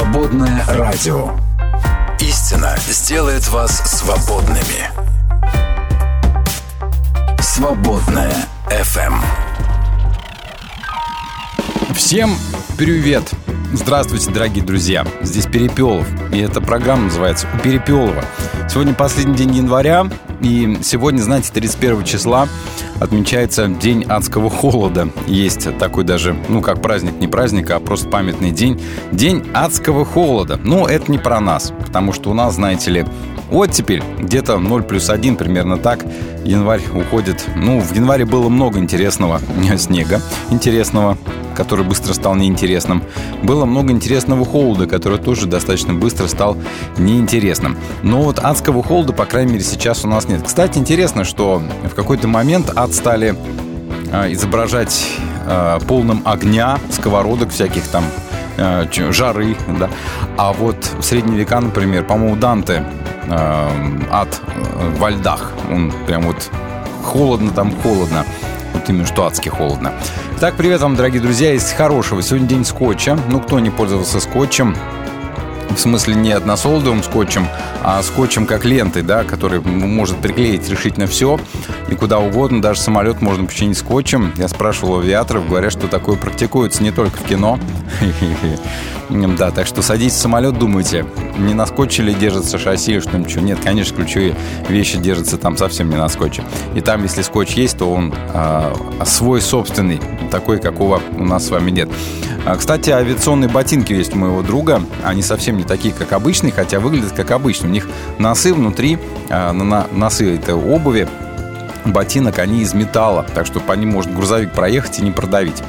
Свободное радио. Истина сделает вас свободными. Свободное FM. Всем привет! Здравствуйте, дорогие друзья! Здесь Перепелов, и эта программа называется «У Перепелова». Сегодня последний день января, и сегодня, знаете, 31 числа отмечается День адского холода. Есть такой даже, ну, как праздник, не праздник, а просто памятный день. День адского холода. Но это не про нас, потому что у нас, знаете ли, вот теперь где-то 0 плюс 1, примерно так. Январь уходит. Ну, в январе было много интересного снега, интересного, который быстро стал неинтересным. Было много интересного холода, который тоже достаточно быстро стал неинтересным. Но вот адского холода, по крайней мере, сейчас у нас нет. Кстати, интересно, что в какой-то момент ад стали э, изображать э, полным огня, сковородок всяких там, э, жары, да. А вот в средние века, например, по-моему, Данте ад во льдах. Он прям вот холодно там, холодно. Вот именно что адски холодно. Так, привет вам, дорогие друзья, из хорошего. Сегодня день скотча. Ну, кто не пользовался скотчем, в смысле не односолодовым скотчем, а скотчем как лентой, да, который может приклеить решительно все и куда угодно, даже самолет можно починить скотчем. Я спрашивал авиаторов, говорят, что такое практикуется не только в кино. Да, так что садитесь в самолет, думайте, не на скотче ли держится шасси или что-нибудь. Нет, конечно, ключевые вещи держатся там совсем не на скотче. И там, если скотч есть, то он а, свой собственный, такой, какого у нас с вами нет. А, кстати, авиационные ботинки есть у моего друга. Они совсем не такие, как обычные, хотя выглядят как обычные. У них носы внутри, а, на носы это обуви, ботинок, они из металла, так что по ним может грузовик проехать и не продавить.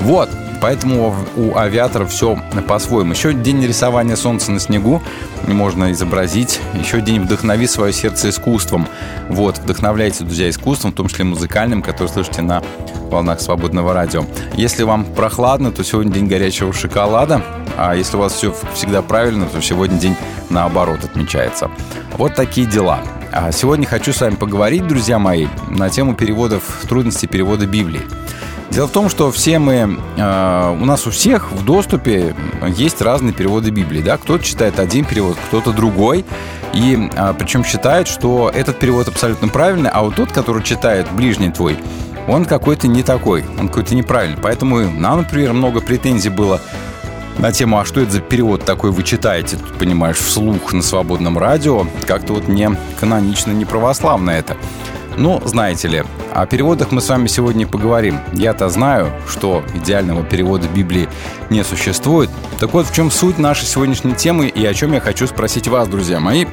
Вот, Поэтому у авиаторов все по-своему. Еще день рисования солнца на снегу можно изобразить. Еще день вдохнови свое сердце искусством. Вот, вдохновляйте, друзья, искусством, в том числе музыкальным, который слышите на волнах свободного радио. Если вам прохладно, то сегодня день горячего шоколада. А если у вас все всегда правильно, то сегодня день наоборот отмечается. Вот такие дела. А сегодня хочу с вами поговорить, друзья мои, на тему переводов, трудностей перевода Библии. Дело в том, что все мы, э, у нас у всех в доступе есть разные переводы Библии. Да? Кто-то читает один перевод, кто-то другой. И э, причем считает, что этот перевод абсолютно правильный, а вот тот, который читает ближний твой, он какой-то не такой, он какой-то неправильный. Поэтому нам, например, много претензий было на тему, а что это за перевод такой вы читаете, тут, понимаешь, вслух на свободном радио. Как-то вот не канонично, не православно это. Ну, знаете ли, о переводах мы с вами сегодня поговорим. Я-то знаю, что идеального перевода Библии не существует. Так вот, в чем суть нашей сегодняшней темы и о чем я хочу спросить вас, друзья мои,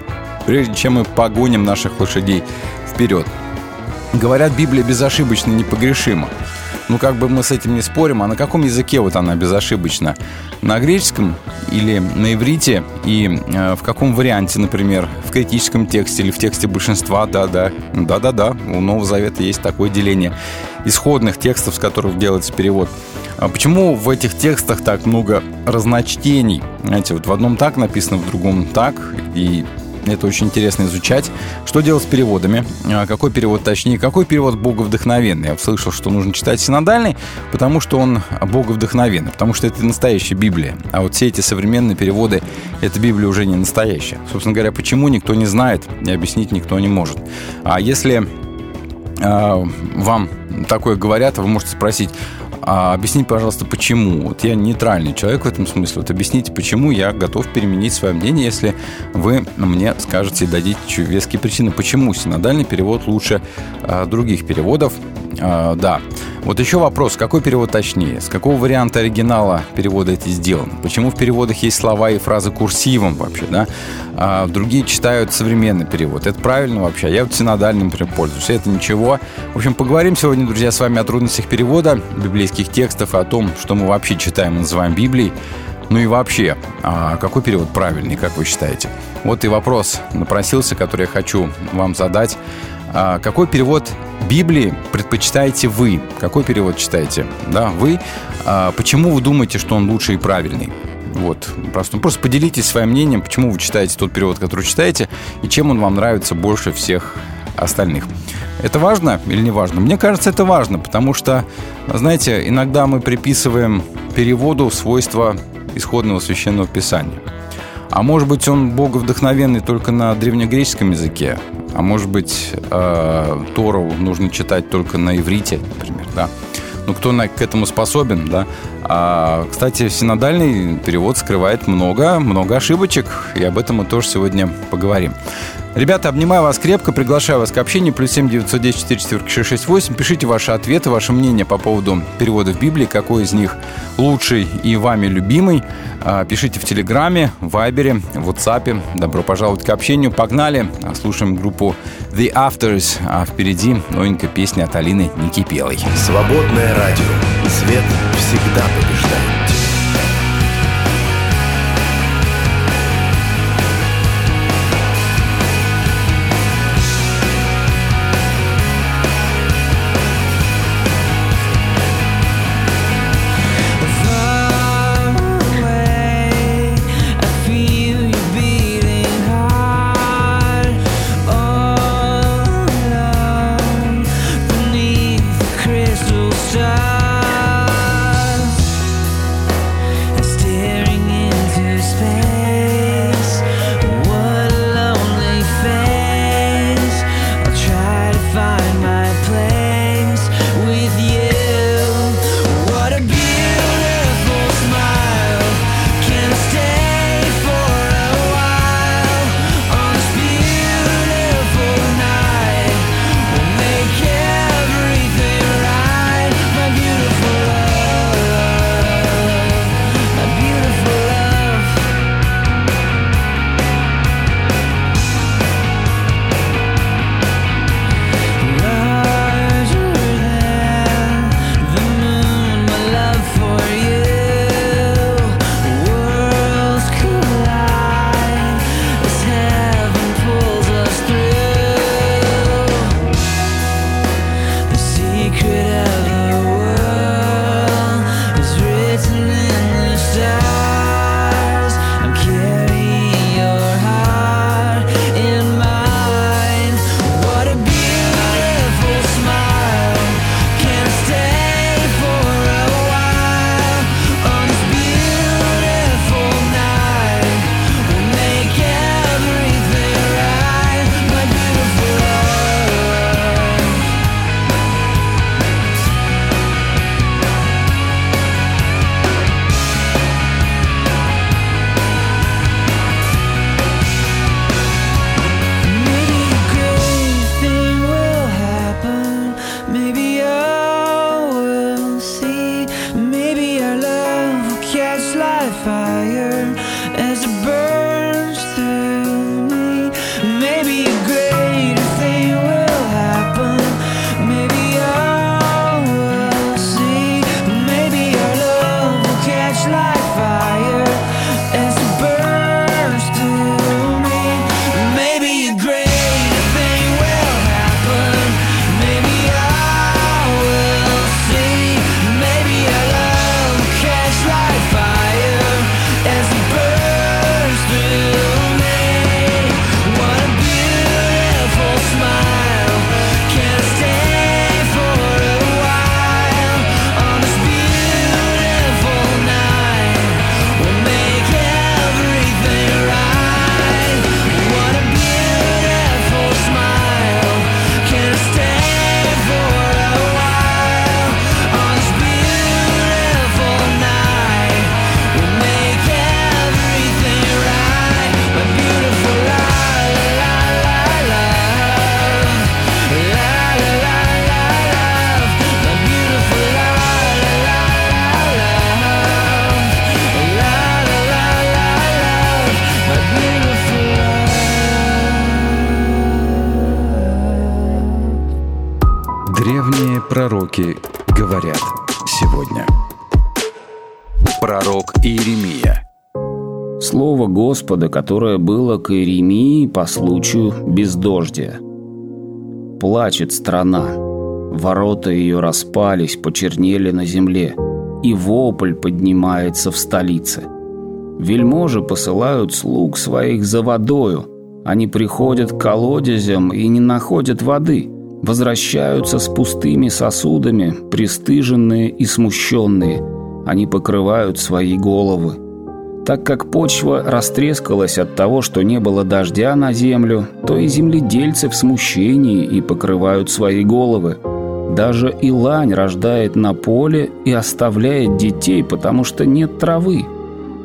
прежде чем мы погоним наших лошадей вперед. Говорят, Библия безошибочно непогрешима. Ну, как бы мы с этим не спорим, а на каком языке вот она безошибочна? На греческом или на иврите? И э, в каком варианте, например, в критическом тексте или в тексте большинства? Да-да, да-да-да, у Нового Завета есть такое деление исходных текстов, с которых делается перевод. А почему в этих текстах так много разночтений? Знаете, вот в одном так написано, в другом так, и это очень интересно изучать. Что делать с переводами? А, какой перевод точнее? Какой перевод боговдохновенный? Я слышал, что нужно читать синодальный, потому что он боговдохновенный, потому что это настоящая Библия. А вот все эти современные переводы, эта Библия уже не настоящая. Собственно говоря, почему никто не знает и объяснить никто не может. А если э, вам такое говорят, вы можете спросить, а объясните, пожалуйста, почему. Вот я нейтральный человек в этом смысле. Вот объясните, почему я готов переменить свое мнение, если вы мне скажете и дадите веские причины, почему синодальный перевод лучше а, других переводов. А, да. Вот еще вопрос, какой перевод точнее? С какого варианта оригинала перевода это сделано? Почему в переводах есть слова и фразы курсивом вообще, да? А другие читают современный перевод. Это правильно вообще? Я вот синодальным пользуюсь. Это ничего. В общем, поговорим сегодня, друзья, с вами о трудностях перевода библейских текстов и о том, что мы вообще читаем и называем Библией. Ну и вообще, а какой перевод правильный, как вы считаете? Вот и вопрос напросился, который я хочу вам задать. А какой перевод Библии предпочитаете вы? Какой перевод читаете? Да, вы. А почему вы думаете, что он лучший и правильный? Вот, просто, просто поделитесь своим мнением, почему вы читаете тот перевод, который читаете, и чем он вам нравится больше всех остальных. Это важно или не важно? Мне кажется, это важно, потому что, знаете, иногда мы приписываем переводу свойства исходного священного писания. А может быть, он боговдохновенный только на древнегреческом языке, а может быть, э, Тору нужно читать только на иврите, например, да. Ну, кто на, к этому способен, да. А, кстати, синодальный перевод скрывает много, много ошибочек, и об этом мы тоже сегодня поговорим. Ребята, обнимаю вас крепко, приглашаю вас к общению. Плюс 7 910 44 668. Пишите ваши ответы, ваше мнение по поводу переводов Библии, какой из них лучший и вами любимый. А, пишите в Телеграме, Вайбере, в WhatsApp. Добро пожаловать к общению. Погнали. Слушаем группу The Afters. А впереди новенькая песня от Алины Никипелой. Свободное радио. Свет всегда побеждает. Господа, которое было к Иеремии по случаю бездождия. Плачет страна, ворота ее распались, почернели на земле, и вопль поднимается в столице. Вельможи посылают слуг своих за водою, они приходят к колодезям и не находят воды – возвращаются с пустыми сосудами, пристыженные и смущенные. Они покрывают свои головы. Так как почва растрескалась от того, что не было дождя на землю, то и земледельцы в смущении и покрывают свои головы. Даже илань рождает на поле и оставляет детей, потому что нет травы.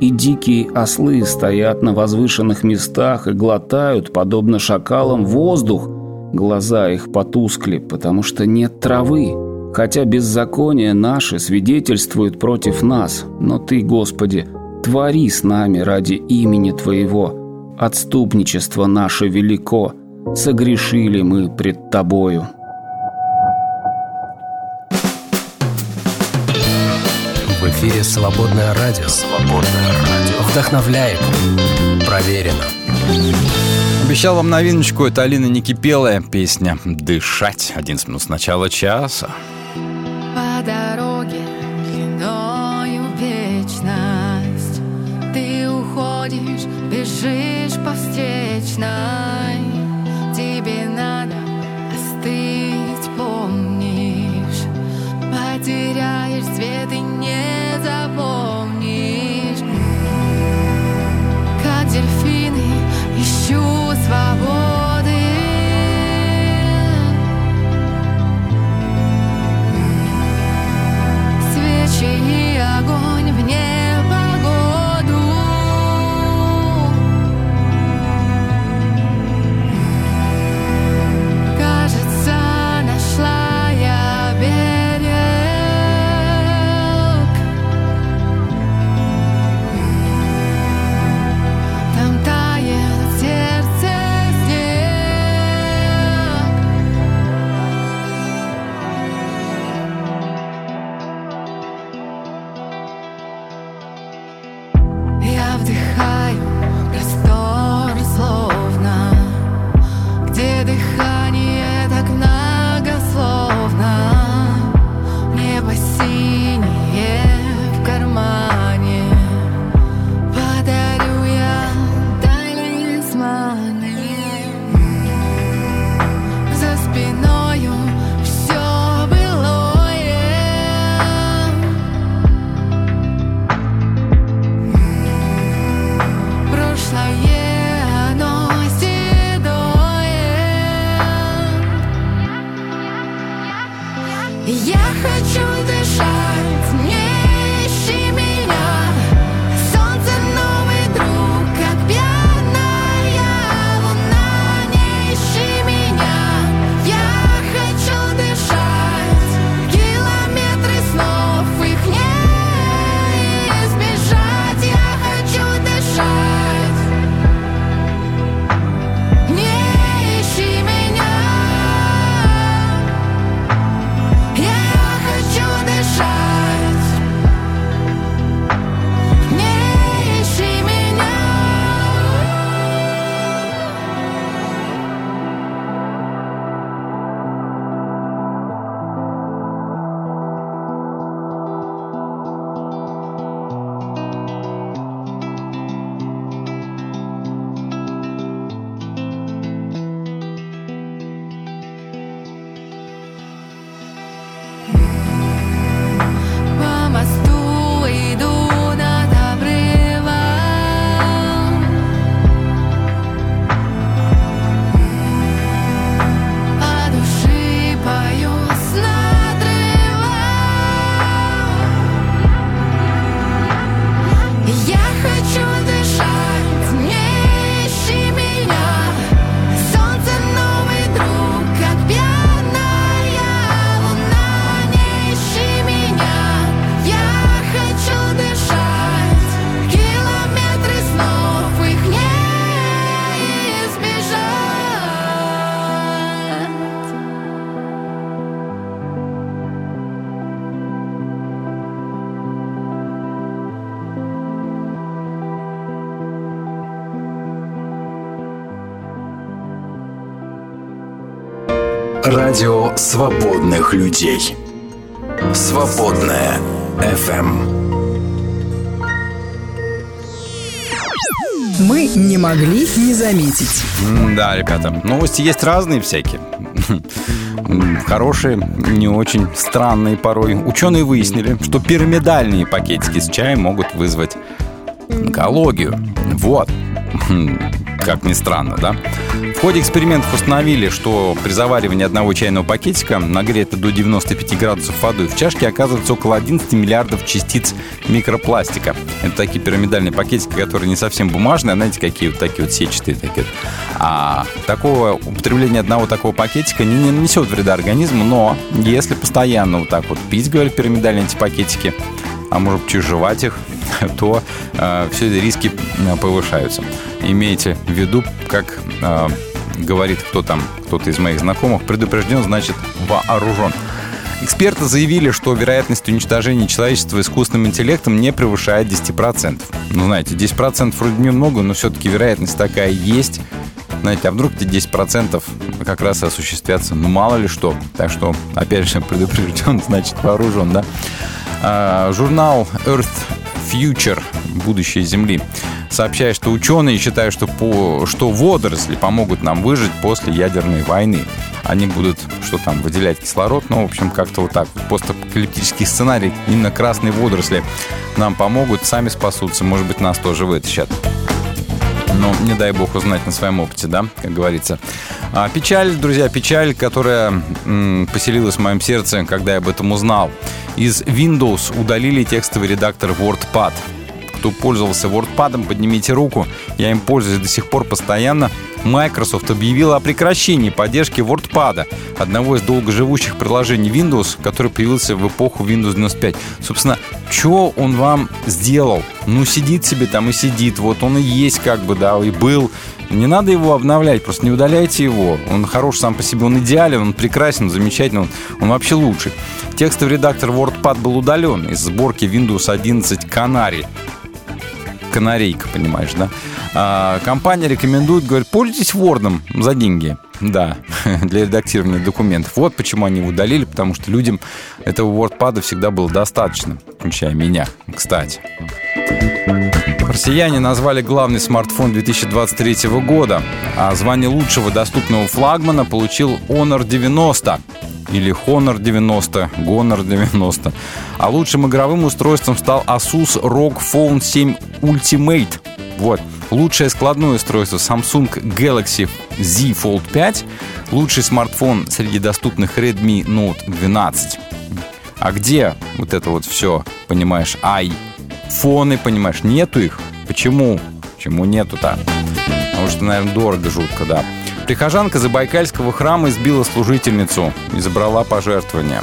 И дикие ослы стоят на возвышенных местах и глотают, подобно шакалам, воздух. Глаза их потускли, потому что нет травы. Хотя беззаконие наше свидетельствует против нас, но Ты, Господи, Твори с нами ради имени Твоего. Отступничество наше велико. Согрешили мы пред Тобою. В эфире «Свободное радио». «Свободное радио». Вдохновляет. Проверено. Обещал вам новиночку. Это Алина Никипелая. Песня «Дышать». 11 минут с начала часа. По дороге Радио свободных людей. Свободная FM. Мы не могли не заметить. Да, ребята, новости есть разные всякие. Хорошие, не очень странные порой. Ученые выяснили, что пирамидальные пакетики с чаем могут вызвать онкологию. Вот. Как ни странно, да? В ходе экспериментов установили, что при заваривании одного чайного пакетика, нагрето до 95 градусов водой, в чашке оказывается около 11 миллиардов частиц микропластика. Это такие пирамидальные пакетики, которые не совсем бумажные, а знаете, какие вот такие вот сетчатые. Такие. А такого употребление одного такого пакетика не, не нанесет вреда организму, но если постоянно вот так вот пить, говорят, пирамидальные эти пакетики, а может чуть жевать их, то э, все эти риски э, повышаются. Имейте в виду, как э, говорит кто там, кто-то из моих знакомых, предупрежден, значит вооружен. Эксперты заявили, что вероятность уничтожения человечества искусственным интеллектом не превышает 10%. Ну, знаете, 10% вроде немного, но все-таки вероятность такая есть. Знаете, а вдруг эти 10% как раз осуществятся, ну, мало ли что. Так что, опять же, предупрежден, значит вооружен, да? А, журнал Earth Future «Будущее Земли» сообщает, что ученые считают, что, по, что водоросли помогут нам выжить после ядерной войны. Они будут, что там, выделять кислород, ну, в общем, как-то вот так. Постапокалиптический сценарий, именно красные водоросли нам помогут, сами спасутся, может быть, нас тоже вытащат. Но не дай бог узнать на своем опыте, да, как говорится. А печаль, друзья, печаль, которая м, поселилась в моем сердце, когда я об этом узнал. Из Windows удалили текстовый редактор WordPad. Кто пользовался WordPad, поднимите руку. Я им пользуюсь до сих пор постоянно. Microsoft объявила о прекращении поддержки WordPad, одного из долгоживущих приложений Windows, который появился в эпоху Windows 95. Собственно, что он вам сделал? Ну, сидит себе там и сидит. Вот он и есть как бы, да, и был. Не надо его обновлять, просто не удаляйте его. Он хорош сам по себе, он идеален, он прекрасен, замечательный, он, он вообще лучший. Текстовый редактор WordPad был удален из сборки Windows 11 Canary. Канарейка, понимаешь, да? А, компания рекомендует, говорит, пользуйтесь Word за деньги. Да, для редактирования документов. Вот почему они удалили, потому что людям этого WordPad всегда было достаточно, включая меня, кстати. Россияне назвали главный смартфон 2023 года, а звание лучшего доступного флагмана получил Honor 90 или Honor 90, Honor 90. А лучшим игровым устройством стал Asus ROG Phone 7 Ultimate. Вот. Лучшее складное устройство Samsung Galaxy Z Fold 5. Лучший смартфон среди доступных Redmi Note 12. А где вот это вот все, понимаешь, ай, фоны, понимаешь, нету их? Почему? Почему нету-то? Потому что, наверное, дорого жутко, да. Прихожанка Забайкальского храма избила служительницу и забрала пожертвования.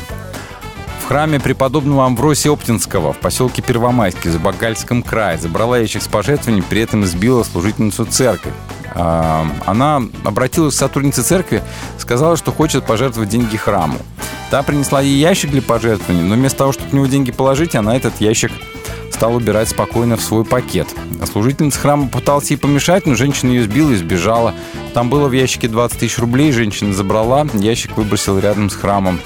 В храме преподобного Амвросия Оптинского в поселке Первомайский Забайкальском крае забрала ящик с пожертвованием, при этом избила служительницу церкви. А, она обратилась к сотруднице церкви, сказала, что хочет пожертвовать деньги храму. Та принесла ей ящик для пожертвований, но вместо того, чтобы в него деньги положить, она этот ящик стал убирать спокойно в свой пакет. Служительница храма пыталась ей помешать, но женщина ее сбила и сбежала. Там было в ящике 20 тысяч рублей, женщина забрала, ящик выбросила рядом с храмом.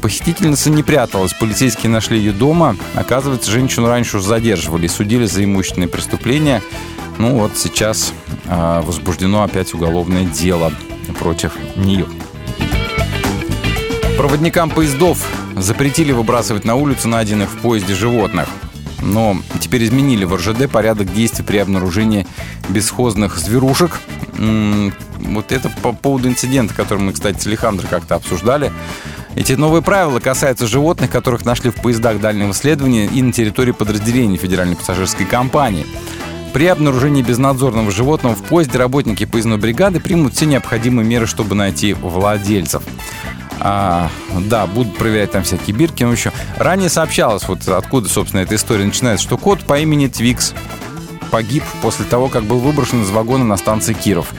Похитительница не пряталась, полицейские нашли ее дома. Оказывается, женщину раньше уже задерживали судили за имущественные преступления. Ну вот сейчас э, возбуждено опять уголовное дело против нее. Проводникам поездов запретили выбрасывать на улицу найденных в поезде животных. Но теперь изменили в РЖД порядок действий при обнаружении бесхозных зверушек. Вот это по поводу инцидента, который мы, кстати, с Александром как-то обсуждали. Эти новые правила касаются животных, которых нашли в поездах дальнего следования и на территории подразделений Федеральной пассажирской компании. При обнаружении безнадзорного животного в поезде работники поездной бригады примут все необходимые меры, чтобы найти владельцев. А, да, будут проверять там всякие бирки. Ну, еще ранее сообщалось, вот откуда, собственно, эта история начинается, что кот по имени Твикс погиб после того, как был выброшен из вагона на станции Киров.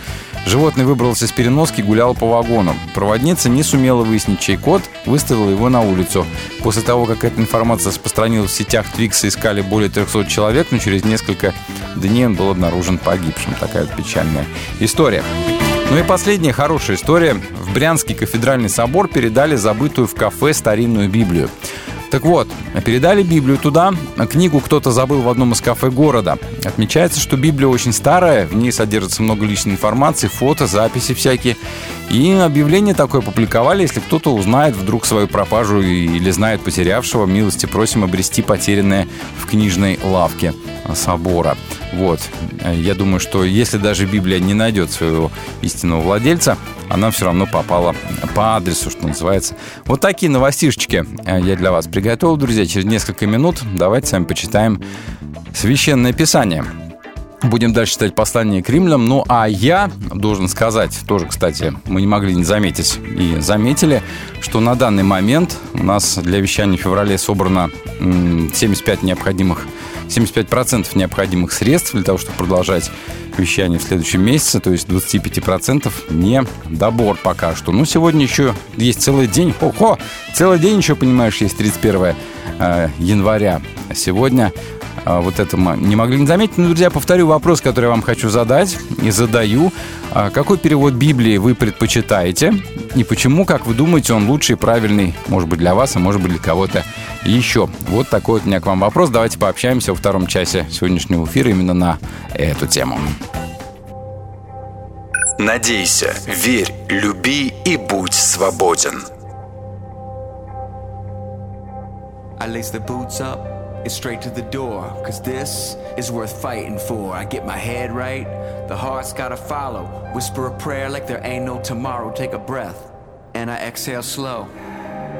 Животное выбрался из переноски и гулял по вагону. Проводница не сумела выяснить, чей кот, выставила его на улицу. После того, как эта информация распространилась в сетях Твикса, искали более 300 человек, но через несколько дней он был обнаружен погибшим. Такая вот печальная история. Ну и последняя хорошая история. В Брянский кафедральный собор передали забытую в кафе старинную Библию. Так вот, передали Библию туда, книгу кто-то забыл в одном из кафе города. Отмечается, что Библия очень старая, в ней содержится много личной информации, фото, записи всякие. И объявление такое публиковали, если кто-то узнает вдруг свою пропажу или знает потерявшего, милости просим обрести потерянное в книжной лавке собора. Вот. Я думаю, что если даже Библия не найдет своего истинного владельца, она все равно попала по адресу, что называется. Вот такие новостишечки я для вас приготовил, друзья. Через несколько минут давайте с вами почитаем Священное Писание. Будем дальше читать послание к римлянам. Ну, а я должен сказать, тоже, кстати, мы не могли не заметить и заметили, что на данный момент у нас для вещания в феврале собрано 75 необходимых 75% необходимых средств для того, чтобы продолжать вещание в следующем месяце, то есть 25% не добор пока что. Ну, сегодня еще есть целый день. Ого! Целый день еще, понимаешь, есть 31 э, января. Сегодня а, вот это мы не могли не заметить. Но, друзья, повторю вопрос, который я вам хочу задать и задаю. А, какой перевод Библии вы предпочитаете? И почему, как вы думаете, он лучший и правильный, может быть, для вас, а может быть, для кого-то еще? Вот такой вот у меня к вам вопрос. Давайте пообщаемся во втором часе сегодняшнего эфира именно на эту тему. Надейся, верь, люби и будь свободен. I lace the boots up. It's straight to the door, cause this is worth fighting for. I get my head right, the heart's gotta follow. Whisper a prayer like there ain't no tomorrow. Take a breath, and I exhale slow.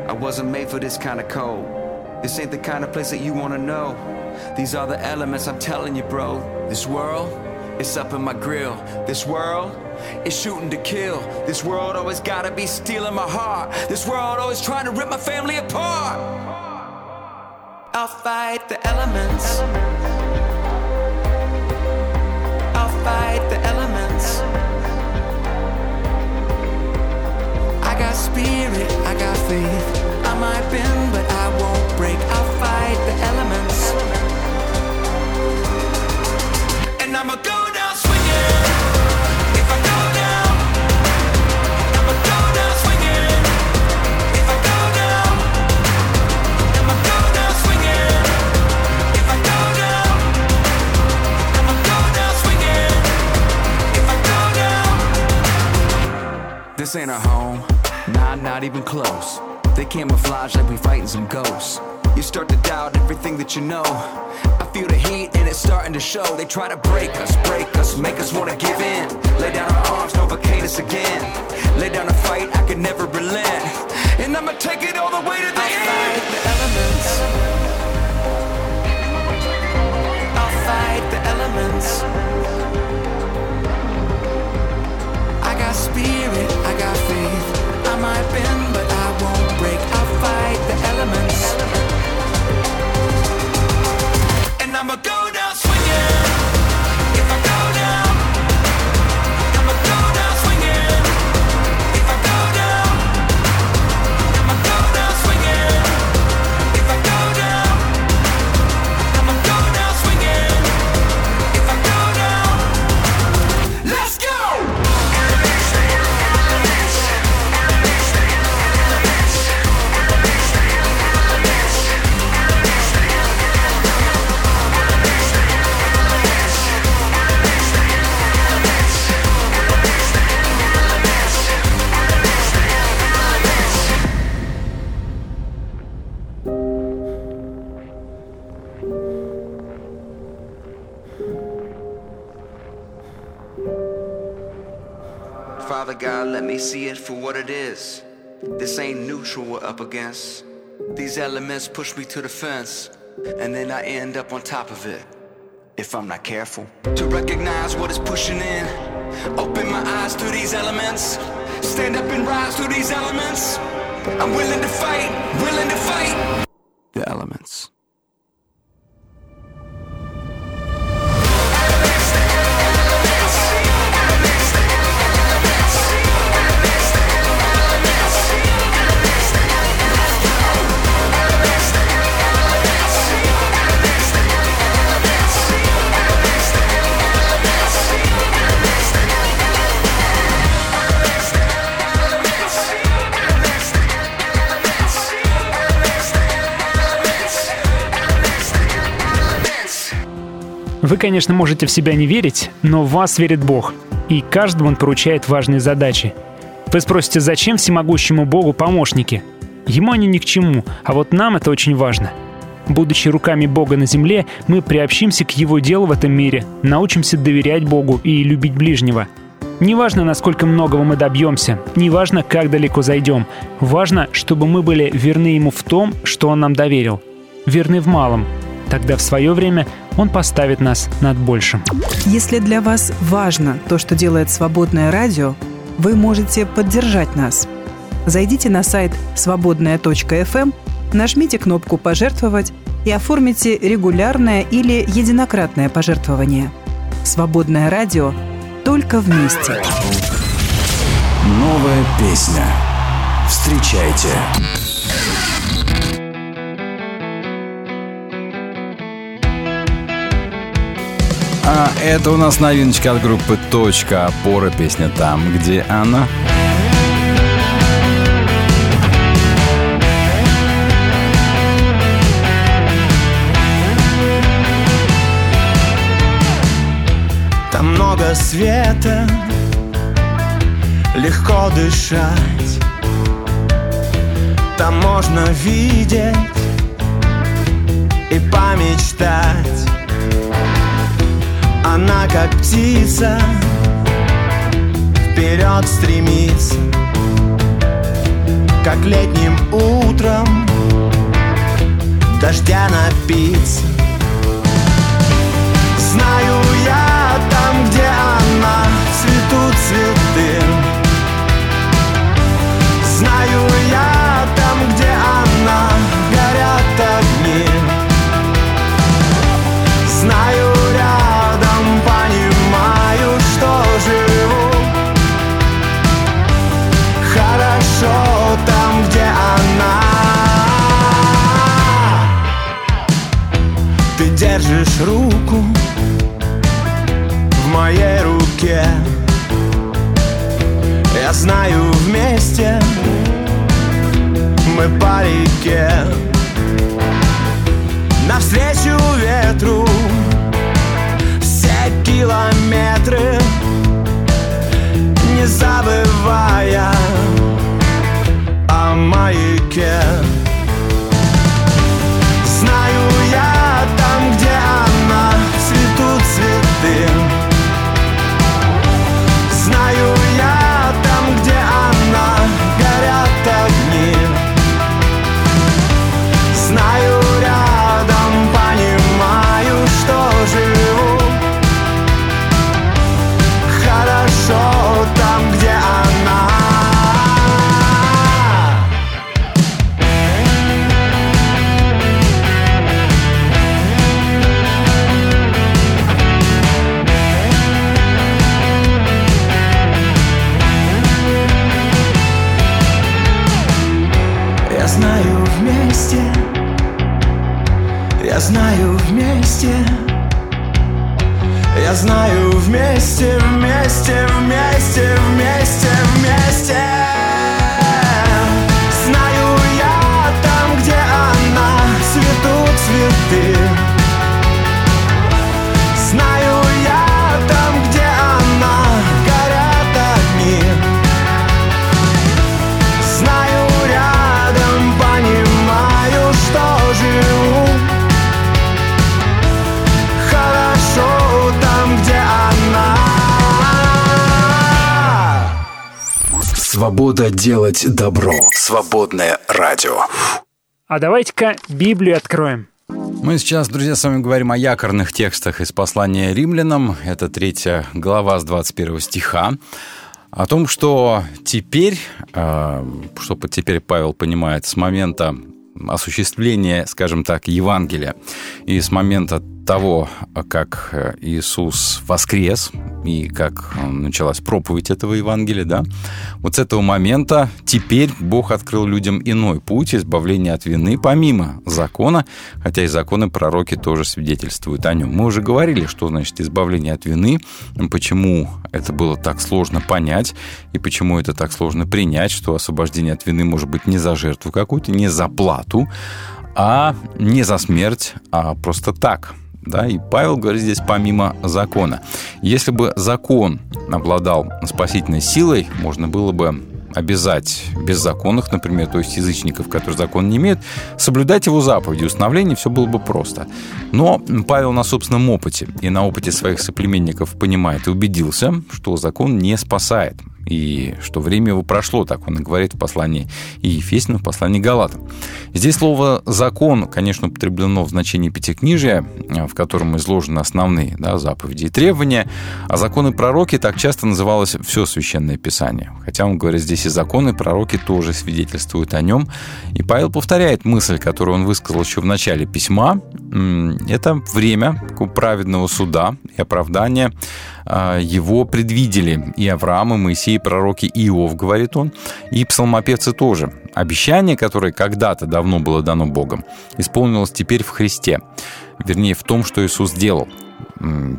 I wasn't made for this kind of cold. This ain't the kind of place that you wanna know. These are the elements I'm telling you, bro. This world, it's up in my grill. This world, it's shooting to kill. This world always gotta be stealing my heart. This world always trying to rip my family apart. I'll fight the elements. I'll fight the elements. I got spirit, I got faith. I might bend, but I won't break. I'll fight the elements. And I'ma go This ain't our home, nah, not even close. They camouflage like we fighting some ghosts. You start to doubt everything that you know. I feel the heat and it's starting to show. They try to break us, break us, make us wanna give in. Lay down our arms, novocaine us again. Lay down a fight, I can never relent. And I'ma take it all the way to the I'll end. Fight the elements. I'll fight the elements. I got faith. I might bend, but I won't break. I'll fight the elements. And I'ma go for what it is. This ain't neutral we're up against. These elements push me to the fence, and then I end up on top of it. If I'm not careful, to recognize what is pushing in, open my eyes to these elements, stand up and rise to these elements. I'm willing to fight, willing to fight the elements. Вы, конечно, можете в себя не верить, но в вас верит Бог, и каждому Он поручает важные задачи. Вы спросите, зачем всемогущему Богу помощники? Ему они ни к чему, а вот нам это очень важно. Будучи руками Бога на земле, мы приобщимся к Его делу в этом мире, научимся доверять Богу и любить ближнего. Неважно, насколько многого мы добьемся, неважно, как далеко зайдем. Важно, чтобы мы были верны Ему в том, что Он нам доверил. Верны в малом. Тогда в свое время Он поставит нас над большим. Если для вас важно то, что делает свободное радио, вы можете поддержать нас. Зайдите на сайт свободная.фм, нажмите кнопку «Пожертвовать» и оформите регулярное или единократное пожертвование. Свободное радио только вместе. Новая песня. Встречайте. А это у нас новиночка от группы «Точка опора». Песня «Там, где она». Там много света, легко дышать Там можно видеть и помечтать Она как птица вперед стремится Как летним утром дождя напиться. Знаю я там, где она, цветут цветы. Знаю я держишь руку в моей руке. Я знаю вместе мы по реке. Навстречу ветру все километры Не забывая о маяке Свобода делать добро. Свободное радио. А давайте-ка Библию откроем. Мы сейчас, друзья, с вами говорим о якорных текстах из послания римлянам. Это третья глава с 21 стиха. О том, что теперь, э, что теперь Павел понимает с момента осуществления, скажем так, Евангелия и с момента того, как э, Иисус воскрес и как э, началась проповедь этого Евангелия, да, вот с этого момента теперь Бог открыл людям иной путь избавления от вины, помимо закона, хотя и законы пророки тоже свидетельствуют о нем. Мы уже говорили, что значит избавление от вины, почему это было так сложно понять и почему это так сложно принять, что освобождение от вины может быть не за жертву какую-то, не за плату, а не за смерть, а просто так. Да, и Павел говорит здесь помимо закона. Если бы закон обладал спасительной силой, можно было бы обязать беззаконных, например, то есть язычников, которые закон не имеют, соблюдать его заповеди. Установление все было бы просто. Но Павел на собственном опыте и на опыте своих соплеменников понимает и убедился, что закон не спасает и что время его прошло, так он и говорит в послании и Ефесину, в послании Галатам. Здесь слово «закон», конечно, употреблено в значении пятикнижия, в котором изложены основные да, заповеди и требования, а законы пророки так часто называлось все Священное Писание. Хотя он говорит, здесь и законы пророки тоже свидетельствуют о нем. И Павел повторяет мысль, которую он высказал еще в начале письма. Это время праведного суда и оправдания а, его предвидели и Авраам, и Моисей, и пророки Иов, говорит он, и псалмопевцы тоже. Обещание, которое когда-то давно было дано Богом, исполнилось теперь в Христе. Вернее, в том, что Иисус сделал,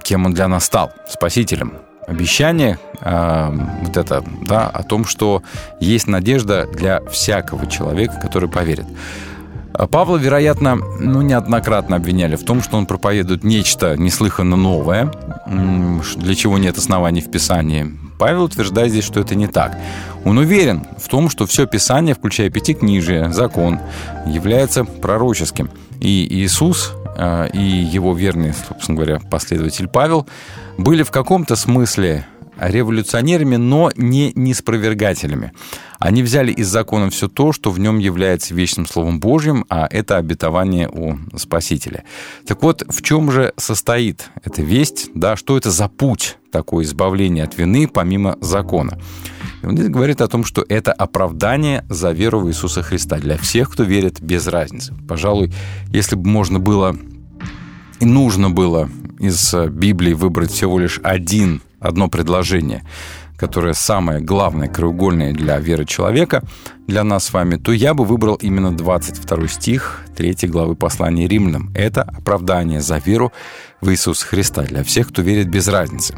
кем Он для нас стал, Спасителем. Обещание э, вот это, да, о том, что есть надежда для всякого человека, который поверит. А Павла, вероятно, ну, неоднократно обвиняли в том, что он проповедует нечто неслыханно новое, для чего нет оснований в Писании. Павел утверждает здесь, что это не так. Он уверен в том, что все Писание, включая Пятикнижие, закон, является пророческим. И Иисус а, и его верный, собственно говоря, последователь Павел были в каком-то смысле революционерами, но не неспровергателями. Они взяли из закона все то, что в нем является вечным Словом Божьим, а это обетование у Спасителя. Так вот, в чем же состоит эта весть? Да, что это за путь такое избавление от вины помимо закона? И он здесь говорит о том, что это оправдание за веру в Иисуса Христа для всех, кто верит без разницы. Пожалуй, если бы можно было и нужно было из Библии выбрать всего лишь один, одно предложение, которое самое главное, краеугольное для веры человека, для нас с вами, то я бы выбрал именно 22 стих 3 главы послания римлянам. Это оправдание за веру в Иисуса Христа для всех, кто верит без разницы.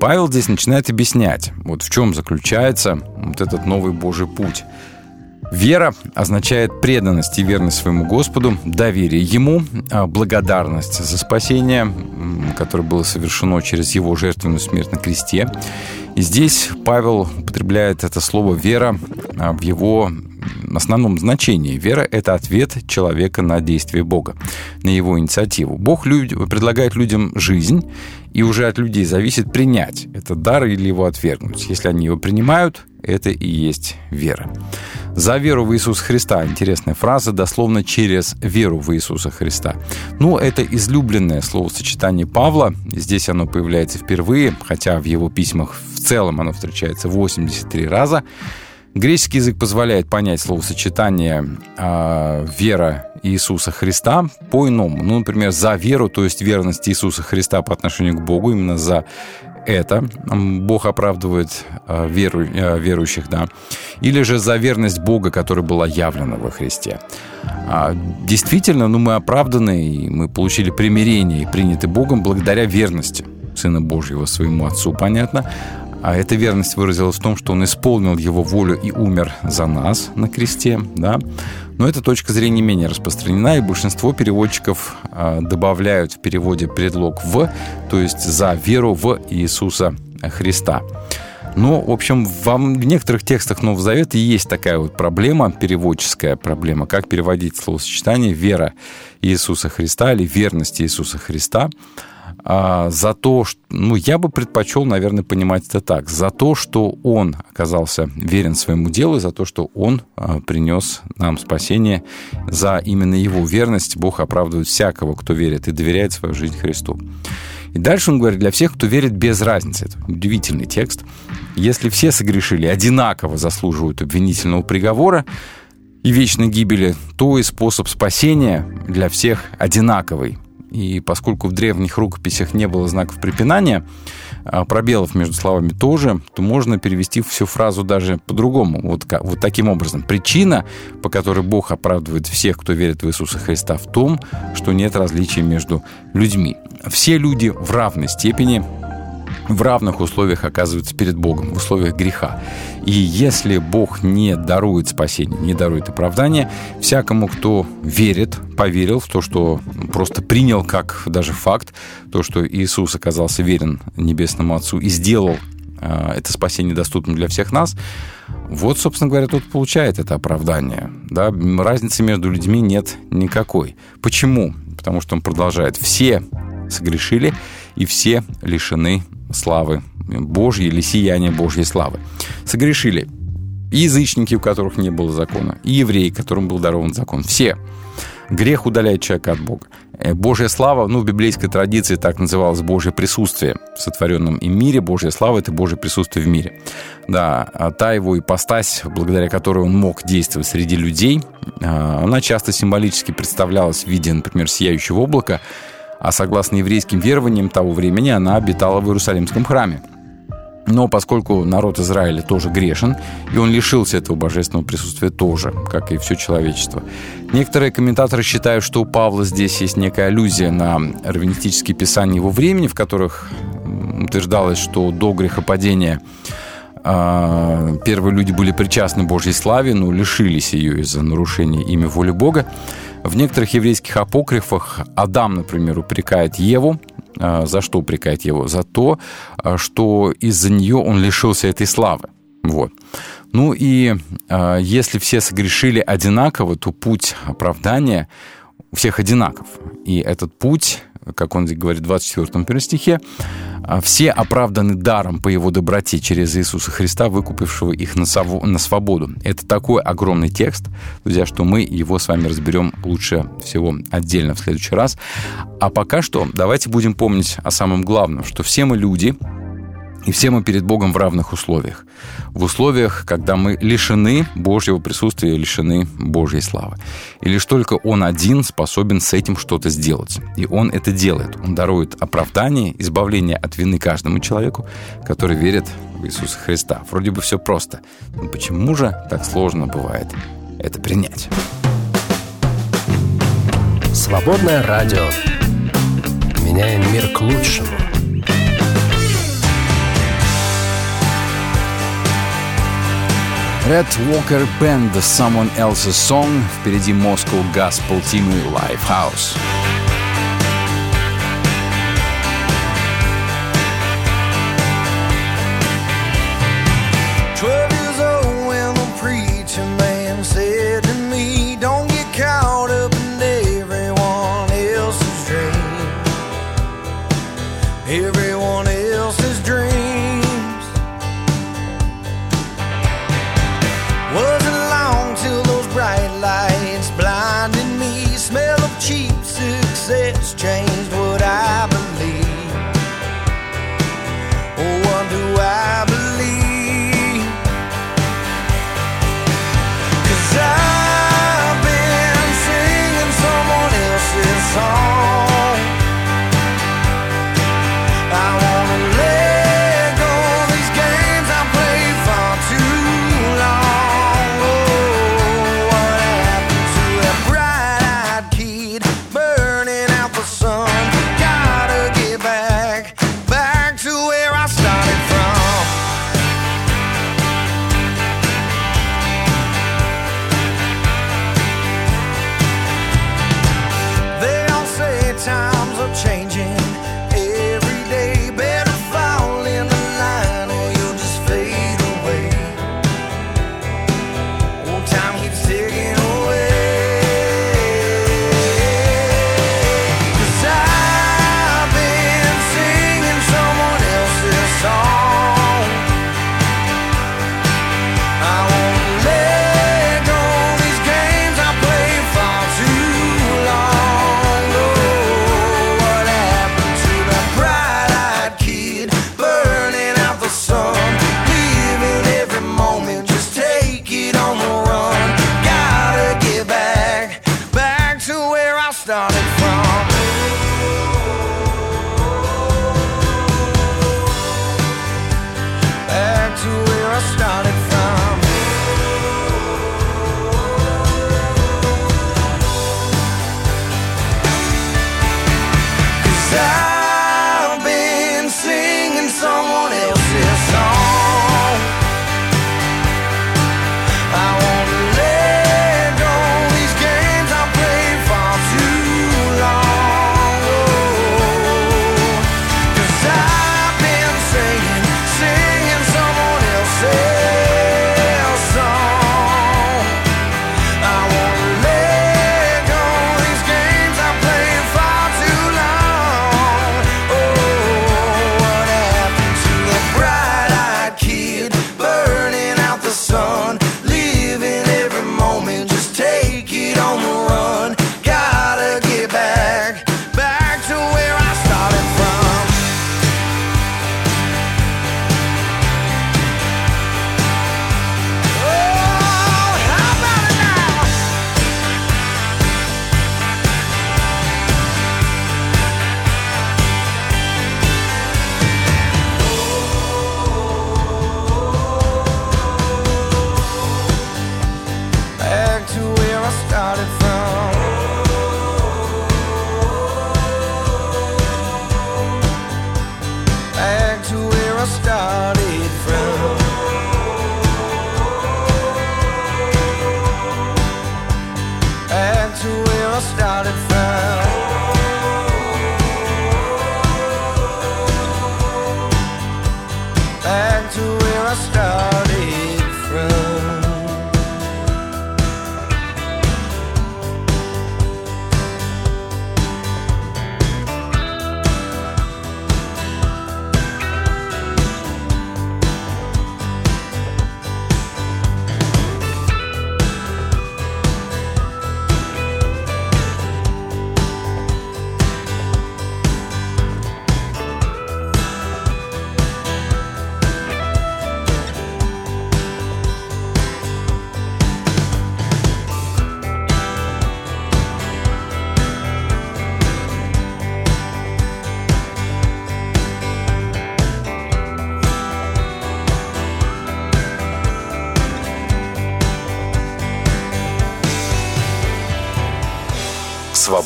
Павел здесь начинает объяснять, вот в чем заключается вот этот новый Божий путь – Вера означает преданность и верность своему Господу, доверие Ему, а благодарность за спасение, которое было совершено через Его жертвенную смерть на кресте. И здесь Павел употребляет это слово «вера» а, в его основном значении. Вера – это ответ человека на действие Бога, на его инициативу. Бог предлагает людям жизнь, и уже от людей зависит принять этот дар или его отвергнуть. Если они его принимают, это и есть вера. За веру в Иисуса Христа. Интересная фраза, дословно через веру в Иисуса Христа. Ну, это излюбленное словосочетание Павла. Здесь оно появляется впервые, хотя в его письмах в целом оно встречается 83 раза. Греческий язык позволяет понять словосочетание э, «вера Иисуса Христа по-иному. Ну, например, за веру, то есть верность Иисуса Христа по отношению к Богу, именно за это Бог оправдывает э, веру, э, верующих, да, или же за верность Бога, которая была явлена во Христе. А, действительно, ну, мы оправданы, и мы получили примирение приняты Богом благодаря верности Сына Божьего своему Отцу, понятно, а эта верность выразилась в том, что он исполнил его волю и умер за нас на кресте, да. Но эта точка зрения менее распространена, и большинство переводчиков а, добавляют в переводе предлог «в», то есть «за веру в Иисуса Христа». Но, в общем, в некоторых текстах Нового Завета есть такая вот проблема, переводческая проблема, как переводить словосочетание «вера Иисуса Христа» или «верность Иисуса Христа» а, за то, что, ну, я бы предпочел, наверное, понимать это так, за то, что он оказался верен своему делу, за то, что он а, принес нам спасение, за именно его верность Бог оправдывает всякого, кто верит и доверяет свою жизнь Христу. И дальше он говорит, для всех, кто верит без разницы. Это удивительный текст. Если все согрешили, одинаково заслуживают обвинительного приговора и вечной гибели, то и способ спасения для всех одинаковый. И поскольку в древних рукописях не было знаков препинания, а пробелов между словами тоже, то можно перевести всю фразу даже по-другому. Вот, вот таким образом. Причина, по которой Бог оправдывает всех, кто верит в Иисуса Христа, в том, что нет различий между людьми. Все люди в равной степени в равных условиях оказываются перед Богом, в условиях греха. И если Бог не дарует спасение, не дарует оправдание, всякому, кто верит, поверил в то, что просто принял как даже факт, то, что Иисус оказался верен Небесному Отцу и сделал а, это спасение доступным для всех нас, Вот, собственно говоря, тот получает это оправдание. Да? Разницы между людьми нет никакой. Почему? Потому что он продолжает. Все согрешили, и все лишены славы Божьей или сияния Божьей славы. Согрешили и язычники, у которых не было закона, и евреи, которым был дарован закон. Все. Грех удаляет человека от Бога. Э, Божья слава, ну, в библейской традиции так называлось Божье присутствие в сотворенном им мире. Божья слава – это Божье присутствие в мире. Да, а та его ипостась, благодаря которой он мог действовать среди людей, а, она часто символически представлялась в виде, например, сияющего облака, а согласно еврейским верованиям того времени она обитала в Иерусалимском храме. Но поскольку народ Израиля тоже грешен, и он лишился этого божественного присутствия тоже, как и все человечество. Некоторые комментаторы считают, что у Павла здесь есть некая аллюзия на раввинистические писания его времени, в которых утверждалось, что до грехопадения первые люди были причастны Божьей славе, но лишились ее из-за нарушения ими воли Бога. В некоторых еврейских апокрифах Адам, например, упрекает Еву а, за что упрекает его? За то, а, что из-за нее он лишился этой славы. Вот. Ну и а, если все согрешили одинаково, то путь оправдания у всех одинаков. И этот путь, как он говорит в 24 стихе, а все оправданы даром по его доброте через Иисуса Христа, выкупившего их на, на свободу. Это такой огромный текст, друзья, что мы его с вами разберем лучше всего отдельно в следующий раз. А пока что давайте будем помнить о самом главном, что все мы люди, и все мы перед Богом в равных условиях. В условиях, когда мы лишены Божьего присутствия, лишены Божьей славы. И лишь только Он один способен с этим что-то сделать. И Он это делает. Он дарует оправдание, избавление от вины каждому человеку, который верит в Иисуса Христа. Вроде бы все просто. Но почему же так сложно бывает это принять? Свободное радио. Меняем мир к лучшему. Red Walker Band Someone Else's Song. Впереди Moscow Gospel Team и Lifehouse.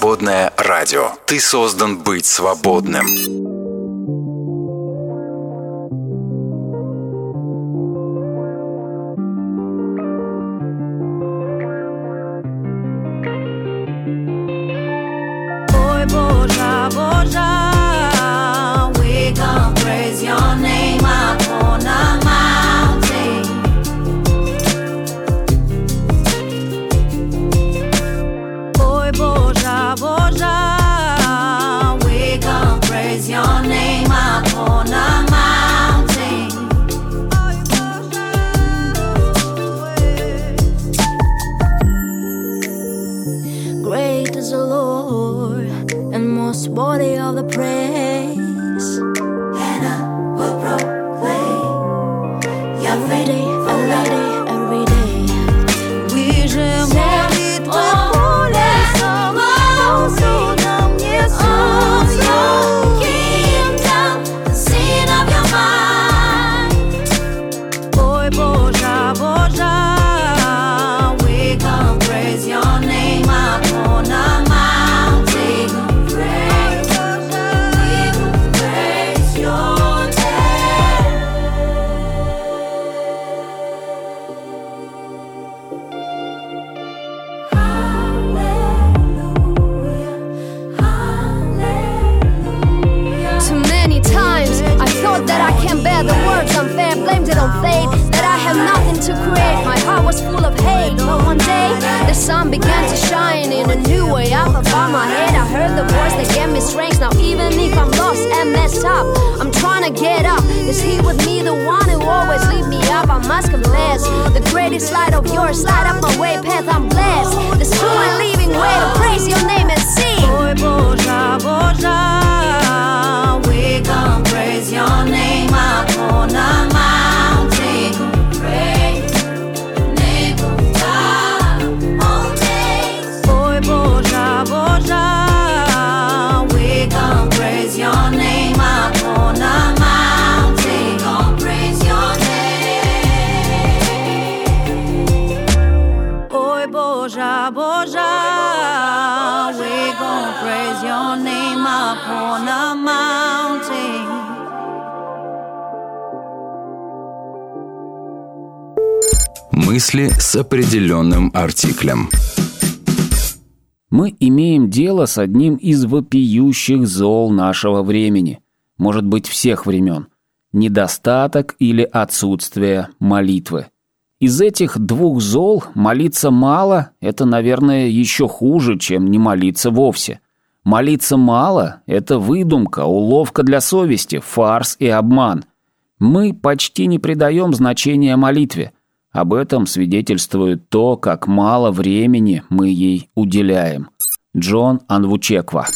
«Свободное радио». Ты создан быть свободным. Мысли с определенным артиклем. Мы имеем дело с одним из вопиющих зол нашего времени, может быть, всех времен. Недостаток или отсутствие молитвы. Из этих двух зол молиться мало – это, наверное, еще хуже, чем не молиться вовсе. Молиться мало – это выдумка, уловка для совести, фарс и обман. Мы почти не придаем значения молитве. Об этом свидетельствует то, как мало времени мы ей уделяем. Джон Анвучеква.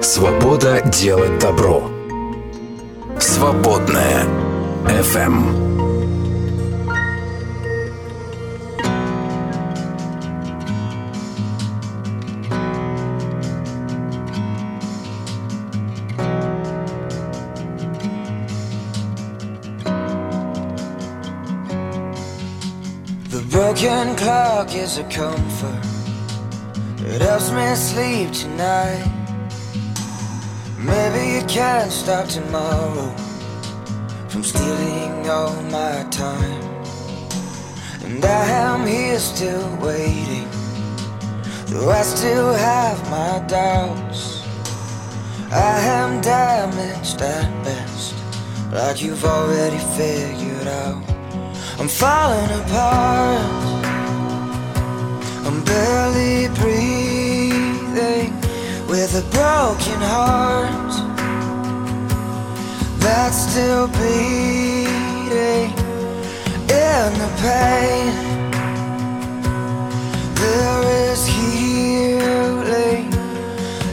Свобода делать добро. Свободная FM. broken clock is a comfort. It helps me sleep tonight. Maybe you can't stop tomorrow from stealing all my time. And I am here still waiting, though I still have my doubts. I am damaged at best, like you've already figured out. I'm falling apart, I'm barely breathing with a broken heart that's still beating in the pain. There is healing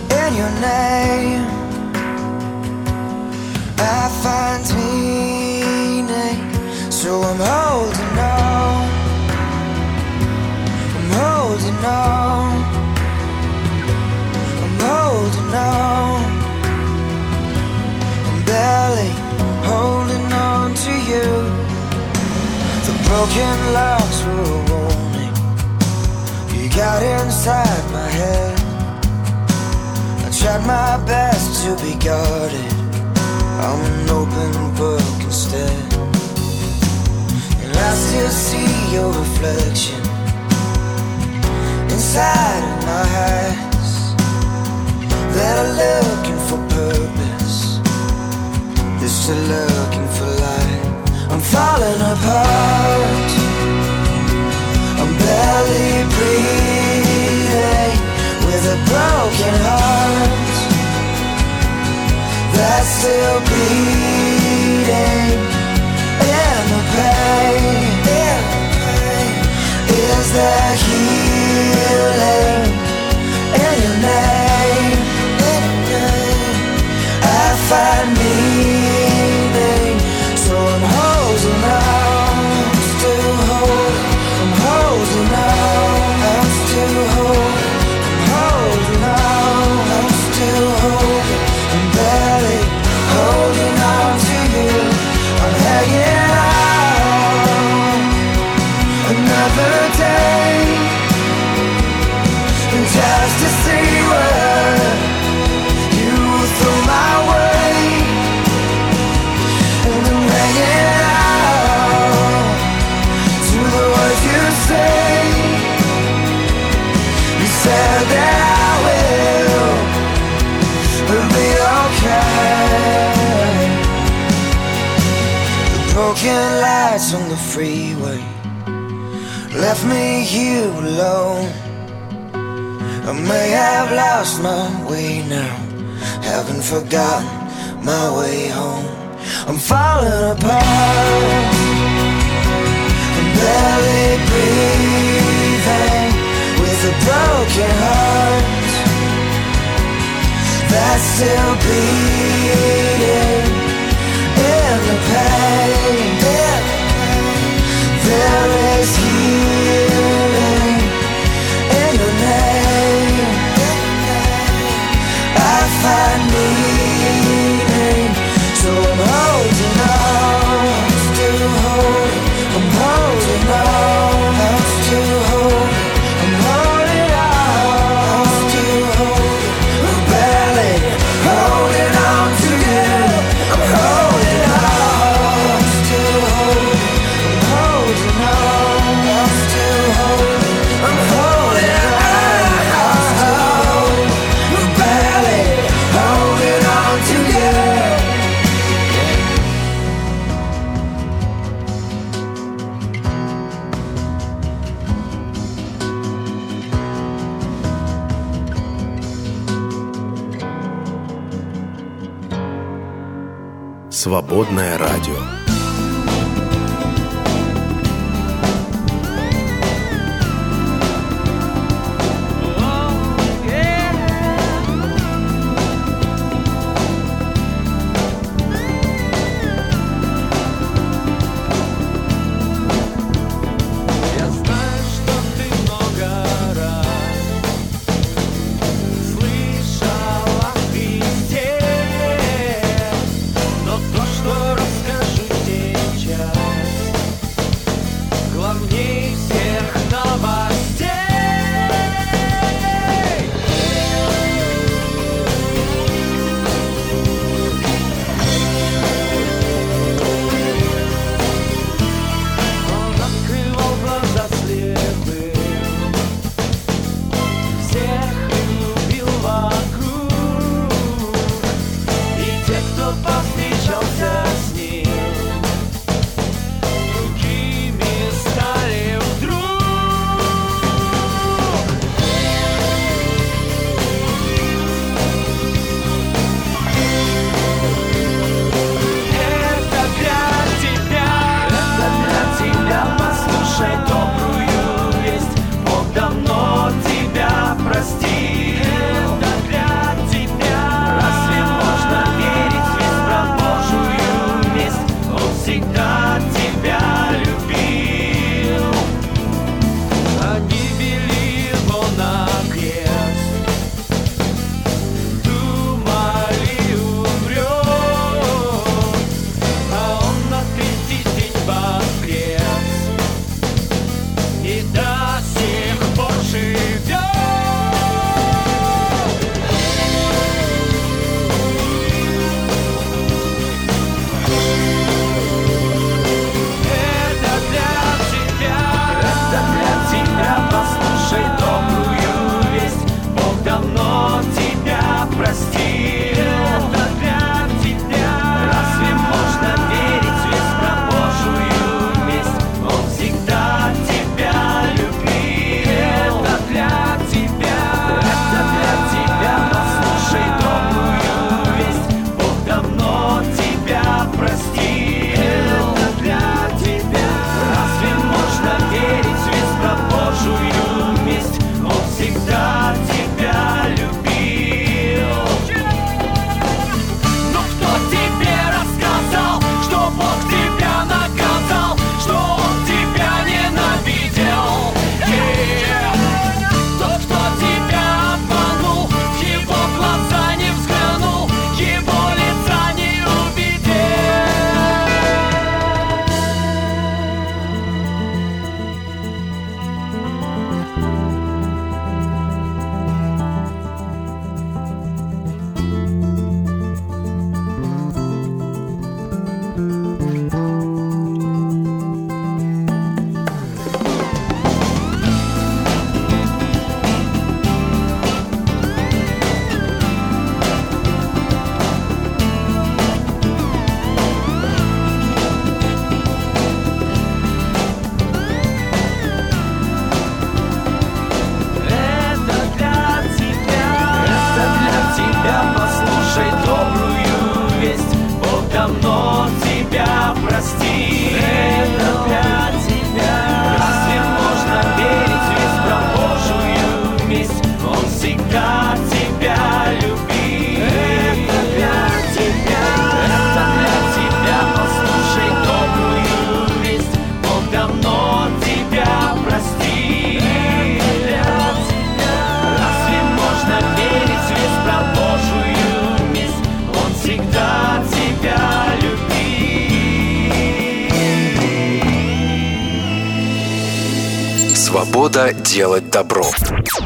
in your name. I find meaning, so I'm holding on. I'm holding on. I'm holding on. I'm barely holding on to you. The broken locks were a warning. You got inside my head. I tried my best to be guarded. I'm an open book instead. I still see your reflection inside of my eyes that are looking for purpose. They're still looking for light. I'm falling apart. I'm barely breathing with a broken heart that's still bleeding find me freeway left me here alone. I may have lost my way now, haven't forgotten my way home. I'm falling apart, I'm barely breathing with a broken heart that's still bleeding in the pain there is Свободное радио.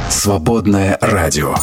Свободное радио.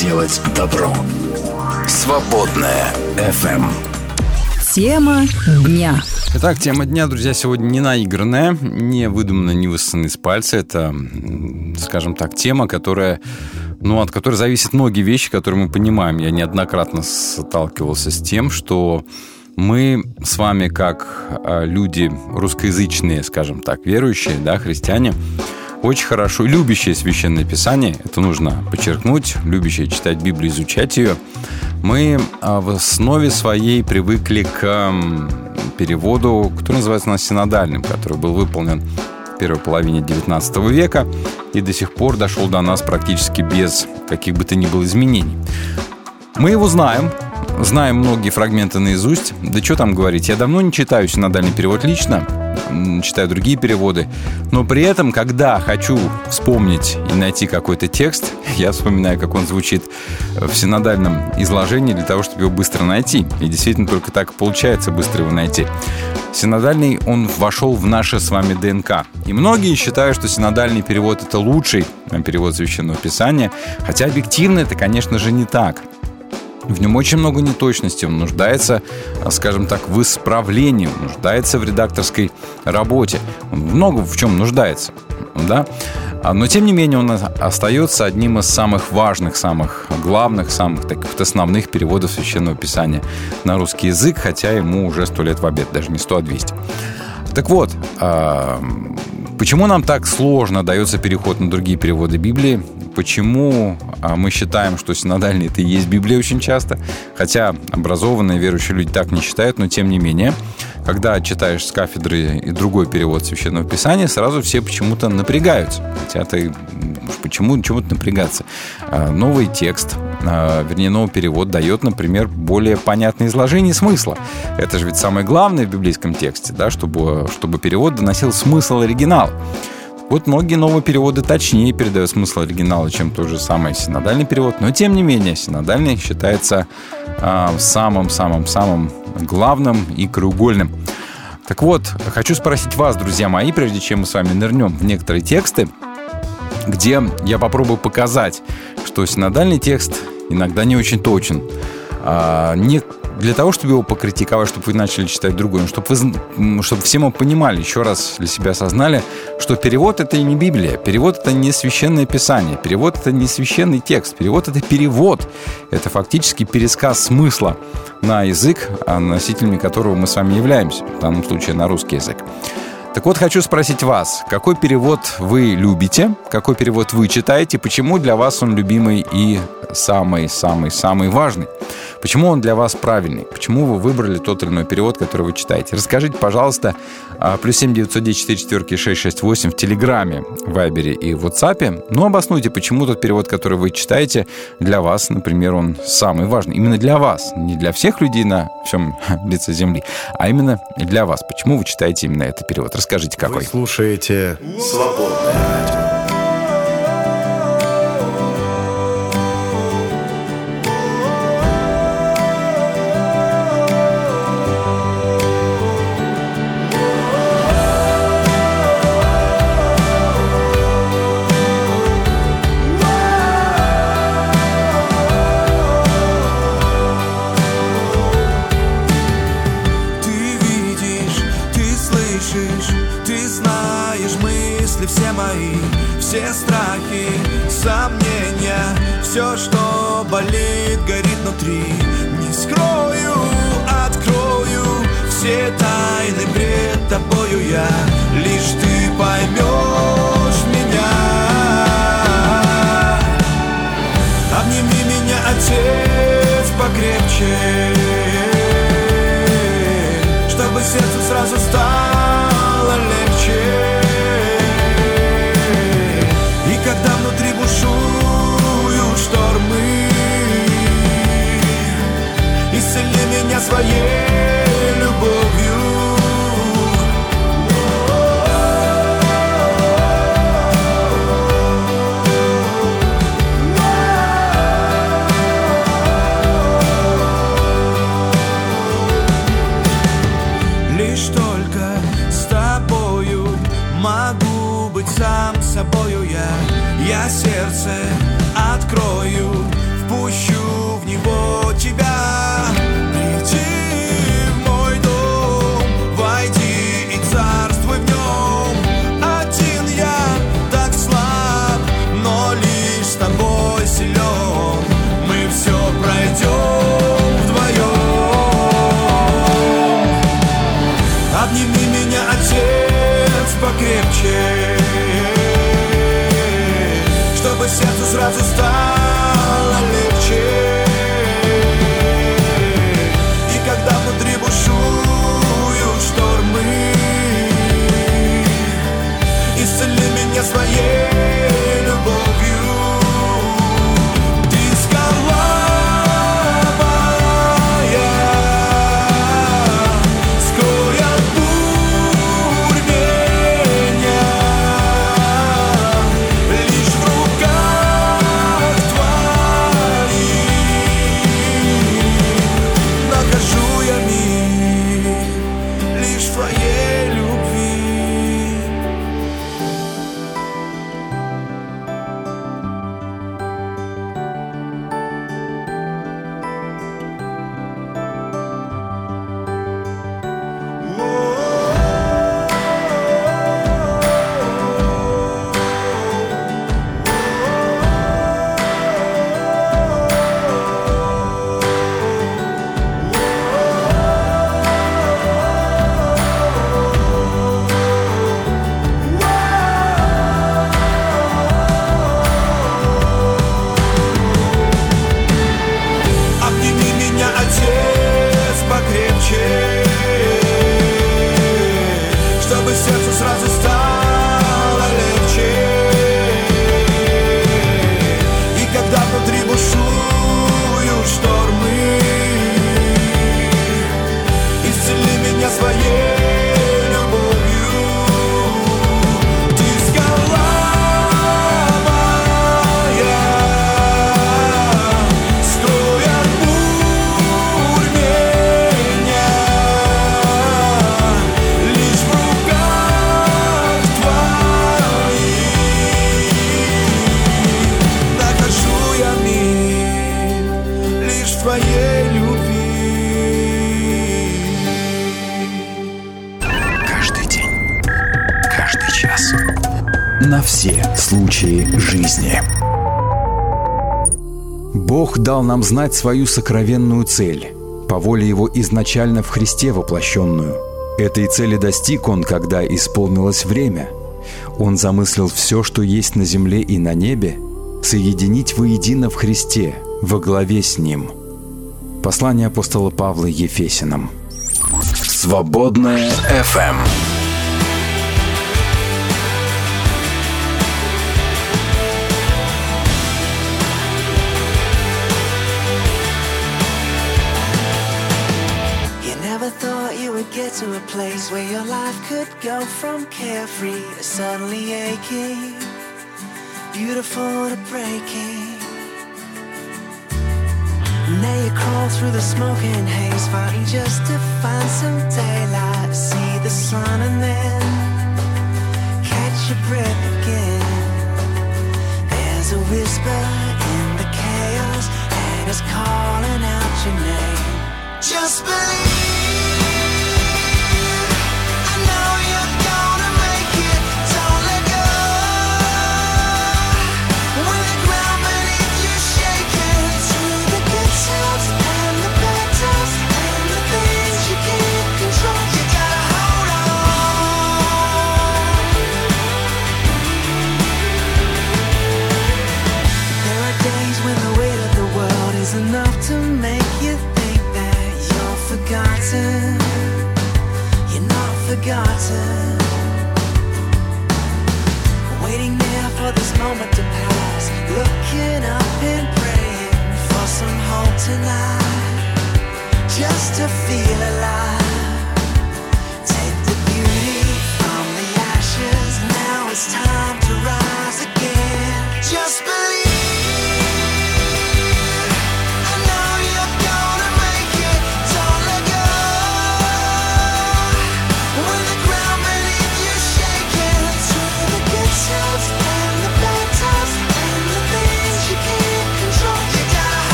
Делать добро. Свободное FM. Тема дня. Итак, тема дня, друзья, сегодня не наигранная, не выдуманная, не высосанная из пальца. Это, скажем так, тема, которая, ну, от которой зависят многие вещи, которые мы понимаем. Я неоднократно сталкивался с тем, что мы с вами, как а, люди русскоязычные, скажем так, верующие, да, христиане, очень хорошо, любящие Священное Писание, это нужно подчеркнуть, любящие читать Библию, изучать ее, мы а, в основе своей привыкли к переводу, который называется у синодальным, который был выполнен в первой половине XIX века и до сих пор дошел до нас практически без каких бы то ни было изменений. Мы его знаем, знаем многие фрагменты наизусть. Да что там говорить, я давно не читаю синодальный перевод лично, читаю другие переводы, но при этом, когда хочу вспомнить и найти какой-то текст, я вспоминаю, как он звучит в синодальном изложении для того, чтобы его быстро найти. И действительно только так получается быстро его найти. Синодальный, он вошел в наше с вами ДНК. И многие считают, что синодальный перевод – это лучший перевод Священного Писания, хотя объективно это, конечно же, не так. В нем очень много неточностей, он нуждается, а, скажем так, в исправлении, нуждается в редакторской работе. Он много в чем нуждается, да? А, Но, тем не менее, он остается одним из самых важных, самых главных, самых таких основных переводов Священного Писания на русский язык, хотя ему уже сто лет в обед, даже не сто, а 200. Так вот, почему нам так сложно дается переход на другие переводы Библии? Почему а, мы считаем, что синодальный это и есть Библия очень часто? Хотя образованные верующие люди так не считают, но тем не менее, когда читаешь с кафедры и другой перевод Священного Писания, сразу все почему-то напрягаются. Хотя ты почему чему-то напрягаться? А, Новый текст, вернее, новый перевод дает, например, более понятное изложение смысла. Это же ведь самое главное в библейском тексте, да, чтобы, чтобы перевод доносил смысл оригинала. Вот многие новые переводы точнее передают смысл оригинала, чем тот же самый синодальный перевод, но тем не менее синодальный считается а, самым-самым-самым главным и краеугольным. Так вот, хочу спросить вас, друзья мои, прежде чем мы с вами нырнем в некоторые тексты, где я попробую показать, что синодальный текст иногда не очень точен. А, не для того, чтобы его покритиковать, чтобы вы начали читать другой, но чтобы, вы, чтобы все мы понимали, еще раз для себя осознали, что перевод это не Библия, перевод это не священное писание, перевод это не священный текст, перевод это перевод, это фактически пересказ смысла на язык, а носителями которого мы с вами являемся, в данном случае на русский язык. Так вот, хочу спросить вас, какой перевод вы любите, какой перевод вы читаете, почему для вас он любимый и самый-самый-самый важный? Почему он для вас правильный? Почему вы выбрали тот или иной перевод, который вы читаете? Расскажите, пожалуйста, а, плюс 7 910 4 четверки 668 в Телеграме, Вайбере и WhatsApp. Ну, обоснуйте, почему тот перевод, который вы читаете, для вас, например, он самый важный. Именно для вас, не для всех людей на всем лице Земли, а именно для вас. Почему вы читаете именно этот перевод? Расскажите, какой. Вы слушаете «Свободное радио». Я сердце открою, впущу Сердцу сразу стало дал нам знать свою сокровенную цель, по воле Его изначально в Христе воплощенную. Этой цели достиг Он, когда исполнилось время. Он замыслил все, что есть на земле и на небе, соединить воедино в Христе, во главе с Ним. Послание апостола Павла Ефесиным. Свободная FM. Suddenly aching, beautiful to breaking. Now you crawl through the smoke and haze, fighting just to find some daylight, see the sun, and then catch your breath again. There's a whisper in the chaos, and it's calling out your name. Just believe.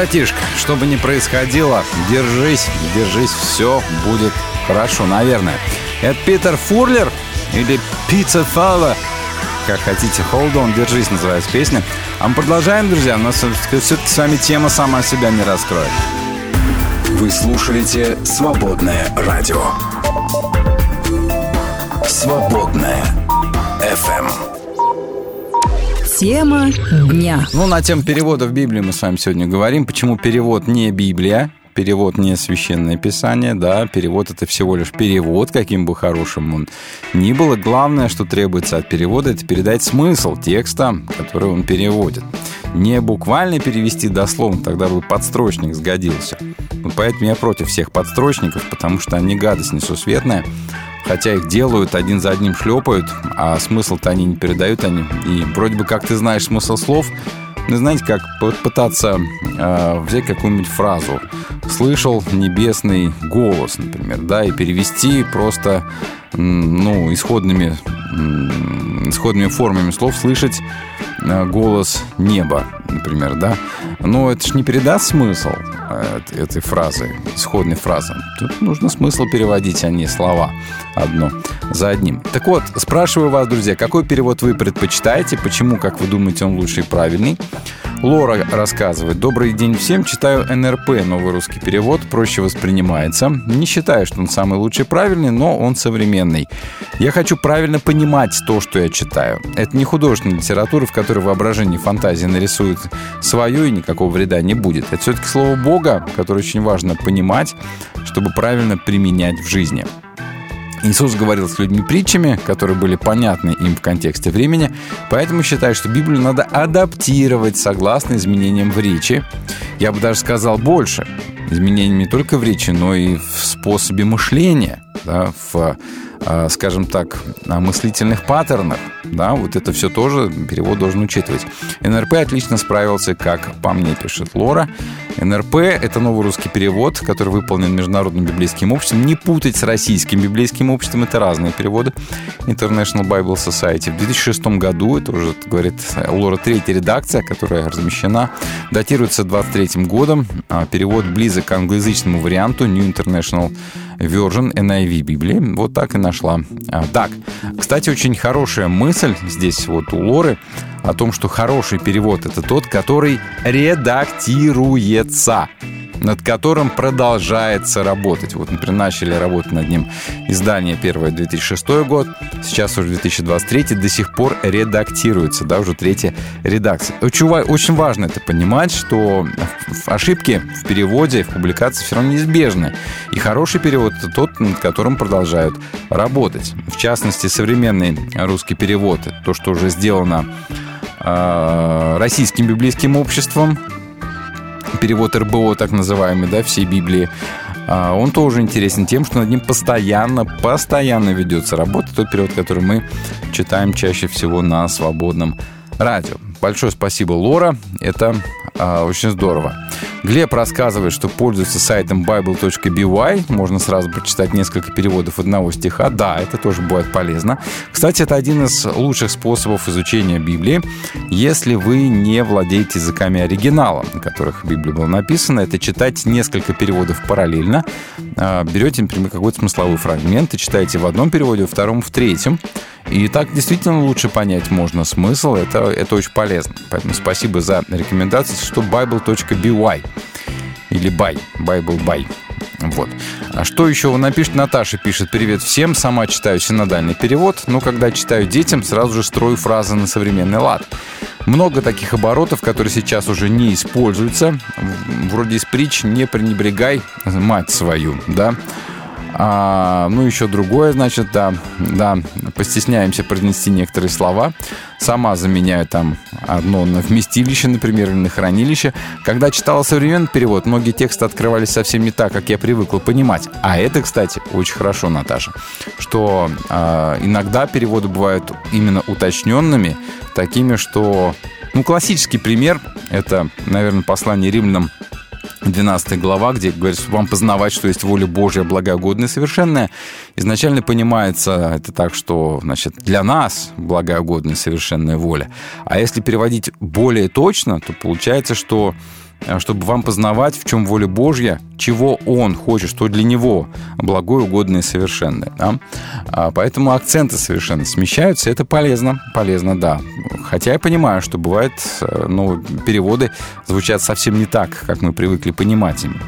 Братишка. Что бы ни происходило, держись, держись, все будет хорошо, наверное. Это Питер Фурлер или Пицца Фава, как хотите. Hold on, держись, называется песня. А мы продолжаем, друзья. У нас все-таки с вами тема сама себя не раскроет. Вы слушаете «Свободное радио». «Свободное FM». Тема дня. Ну, на тему в Библии мы с вами сегодня говорим. Почему перевод не Библия, перевод не Священное Писание, да, перевод это всего лишь перевод, каким бы хорошим он ни был. И Главное, что требуется от перевода, это передать смысл текста, который он переводит. Не буквально перевести дословно, тогда бы подстрочник сгодился. Вот поэтому я против всех подстрочников, потому что они гадость несусветная. Хотя их делают, один за одним шлепают, а смысл-то они не передают они. И вроде бы как ты знаешь смысл слов, ну, знаете, как пытаться э, взять какую-нибудь фразу. Слышал небесный голос, например, да, и перевести просто, ну, исходными, исходными формами слов слышать э, голос неба. например, да, но это ж не передаст смысл э, этой фразы, исходной фразы. Тут нужно смысл переводить, а не слова одно за одним. Так вот, спрашиваю вас, друзья, какой перевод вы предпочитаете, почему, как вы думаете, он лучший и правильный? Лора рассказывает. Добрый день всем. Читаю НРП, новый русский перевод. Проще воспринимается. Не считаю, что он самый лучший правильный, но он современный. Я хочу правильно понимать то, что я читаю. Это не художественная литература, в которой воображение и фантазия нарисуют свое, и никакого вреда не будет. Это все-таки слово Бога, которое очень важно понимать, чтобы правильно применять в жизни. Иисус говорил с людьми притчами, которые были понятны им в контексте времени, поэтому считаю, что Библию надо адаптировать согласно изменениям в речи. Я бы даже сказал больше. Изменениям не только в речи, но и в способе мышления, да, в э, скажем так, мыслительных паттернах. Да, вот это все тоже перевод должен учитывать. НРП отлично справился, как по мне пишет Лора. НРП – это новый русский перевод, который выполнен Международным библейским обществом. Не путать с российским библейским обществом, это разные переводы. International Bible Society. В 2006 году, это уже, говорит Лора, третья редакция, которая размещена, датируется 23 годом. А Перевод близок к англоязычному варианту New International Version NIV Библии. Вот так и нашла. А, так, кстати, очень хорошая мысль здесь вот у Лоры о том, что хороший перевод это тот, который редактируется над которым продолжается работать. Вот, например, начали работать над ним издание первое 2006 год, сейчас уже 2023, до сих пор редактируется, да, уже третья редакция. Очень, важно это понимать, что ошибки в переводе, в публикации все равно неизбежны. И хороший перевод – это тот, над которым продолжают работать. В частности, современный русский перевод, то, что уже сделано э, российским библейским обществом, перевод РБО, так называемый, да, всей Библии, а, он тоже интересен тем, что над ним постоянно, постоянно ведется работа. Тот перевод, который мы читаем чаще всего на свободном радио. Большое спасибо, Лора. Это а, очень здорово. Глеб рассказывает, что пользуется сайтом bible.by. Можно сразу прочитать несколько переводов одного стиха. Да, это тоже бывает полезно. Кстати, это один из лучших способов изучения Библии. Если вы не владеете языками оригинала, на которых Библия была написана, это читать несколько переводов параллельно. А, берете, например, какой-то смысловой фрагмент и читаете в одном переводе, во втором, в третьем. И так действительно лучше понять можно смысл. Это, это очень полезно. Поэтому спасибо за рекомендации, что bible.by или by, Bible by. Вот. А что еще вы напишите? Наташа пишет «Привет всем, сама читаю синодальный перевод, но когда читаю детям, сразу же строю фразы на современный лад. Много таких оборотов, которые сейчас уже не используются. Вроде из притч «Не пренебрегай мать свою», да? А, ну, еще другое, значит, да, да, постесняемся произнести некоторые слова. Сама заменяю там одно на вместилище, например, или на хранилище. Когда читала современный перевод, многие тексты открывались совсем не так, как я привыкла понимать. А это, кстати, очень хорошо, Наташа, что а, иногда переводы бывают именно уточненными, такими, что... Ну, классический пример — это, наверное, послание римлянам 12 глава, где говорится, вам познавать, что есть воля Божья, благогодная совершенная. Изначально понимается это так, что значит, для нас благогодная совершенная воля. А если переводить более точно, то получается, что чтобы вам познавать, в чем воля Божья, чего Он хочет, что для Него благое, угодное и совершенное. Да? А поэтому акценты совершенно смещаются, это полезно, полезно, да. Хотя я понимаю, что бывает, э, ну, переводы звучат совсем не так, как мы привыкли понимать ими.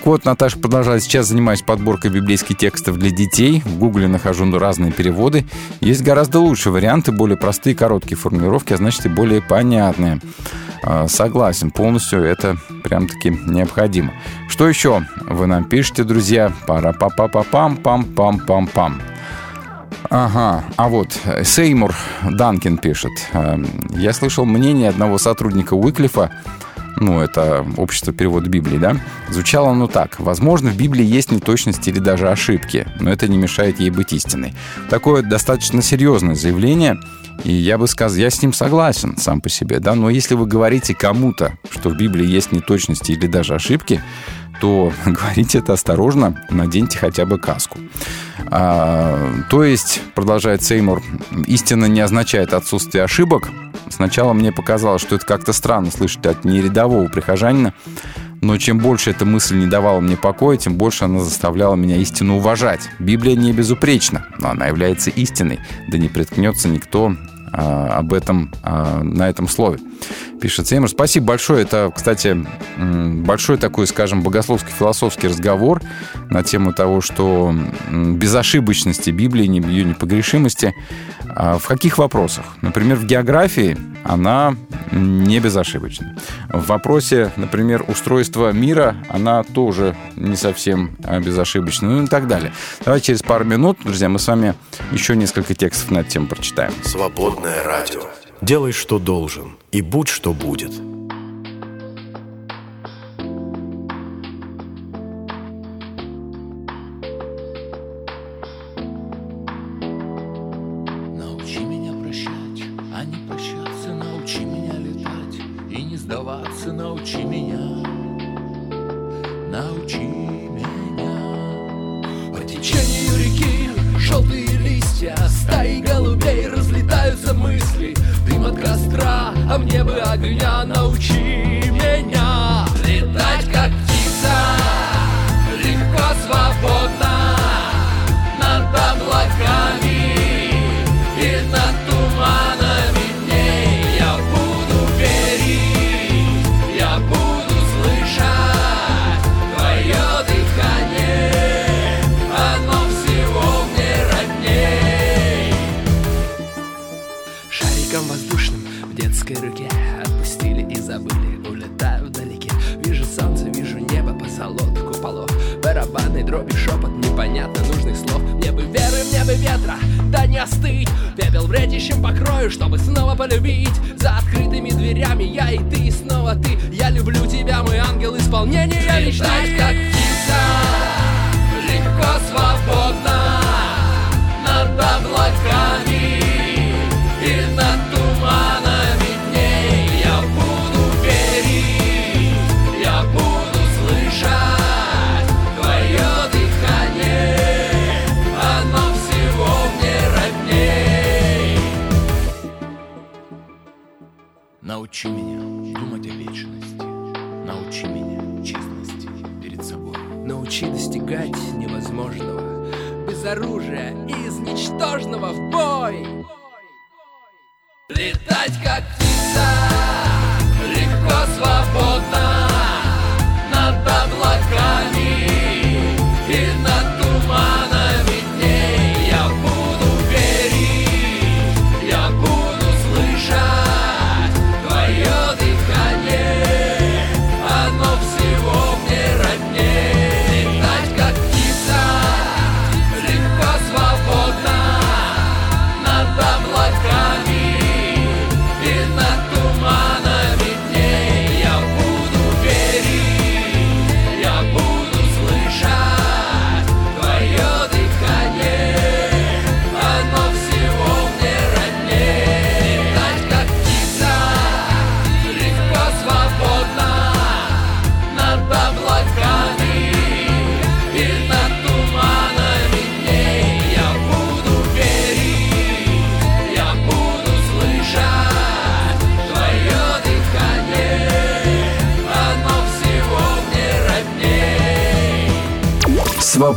Так вот, Наташа продолжает. Сейчас занимаюсь подборкой библейских текстов для детей. В Гугле нахожу разные переводы. Есть гораздо лучшие варианты, более простые, короткие формулировки, а значит и более понятные. А, согласен, полностью это прям-таки необходимо. Что еще вы нам пишете, друзья? пара па па па пам пам пам пам пам Ага, а вот Сеймур Данкин пишет. «Эм, я слышал мнение одного сотрудника Уиклифа, ну, это общество перевода Библии, да, звучало оно так. Возможно, в Библии есть неточности или даже ошибки, но это не мешает ей быть истиной. Такое достаточно серьезное заявление – и я бы сказал, я с ним согласен сам по себе, да, но если вы говорите кому-то, что в Библии есть неточности или даже ошибки, то говорите это осторожно, наденьте хотя бы каску. А, то есть, продолжает Сеймур, истина не означает отсутствие ошибок, Сначала мне показалось, что это как-то странно слышать от нерядового прихожанина, но чем больше эта мысль не давала мне покоя, тем больше она заставляла меня истину уважать. Библия не безупречна, но она является истиной, да не приткнется никто а, об этом а, на этом слове. Пишет Сеймер. Спасибо большое. Это, кстати, большой такой, скажем, богословский-философский разговор на тему того, что безошибочности Библии, ее непогрешимости. А в каких вопросах? Например, в географии она не безошибочна. В вопросе, например, устройства мира она тоже не совсем а, безошибочна. Ну и так далее. Давайте через пару минут, друзья, мы с вами еще несколько текстов на эту тему прочитаем. Свободное радио. Делай, что должен, и будь, что будет. Научи меня честности перед собой. Научи достигать невозможного Без оружия и из ничтожного в бой. Летать как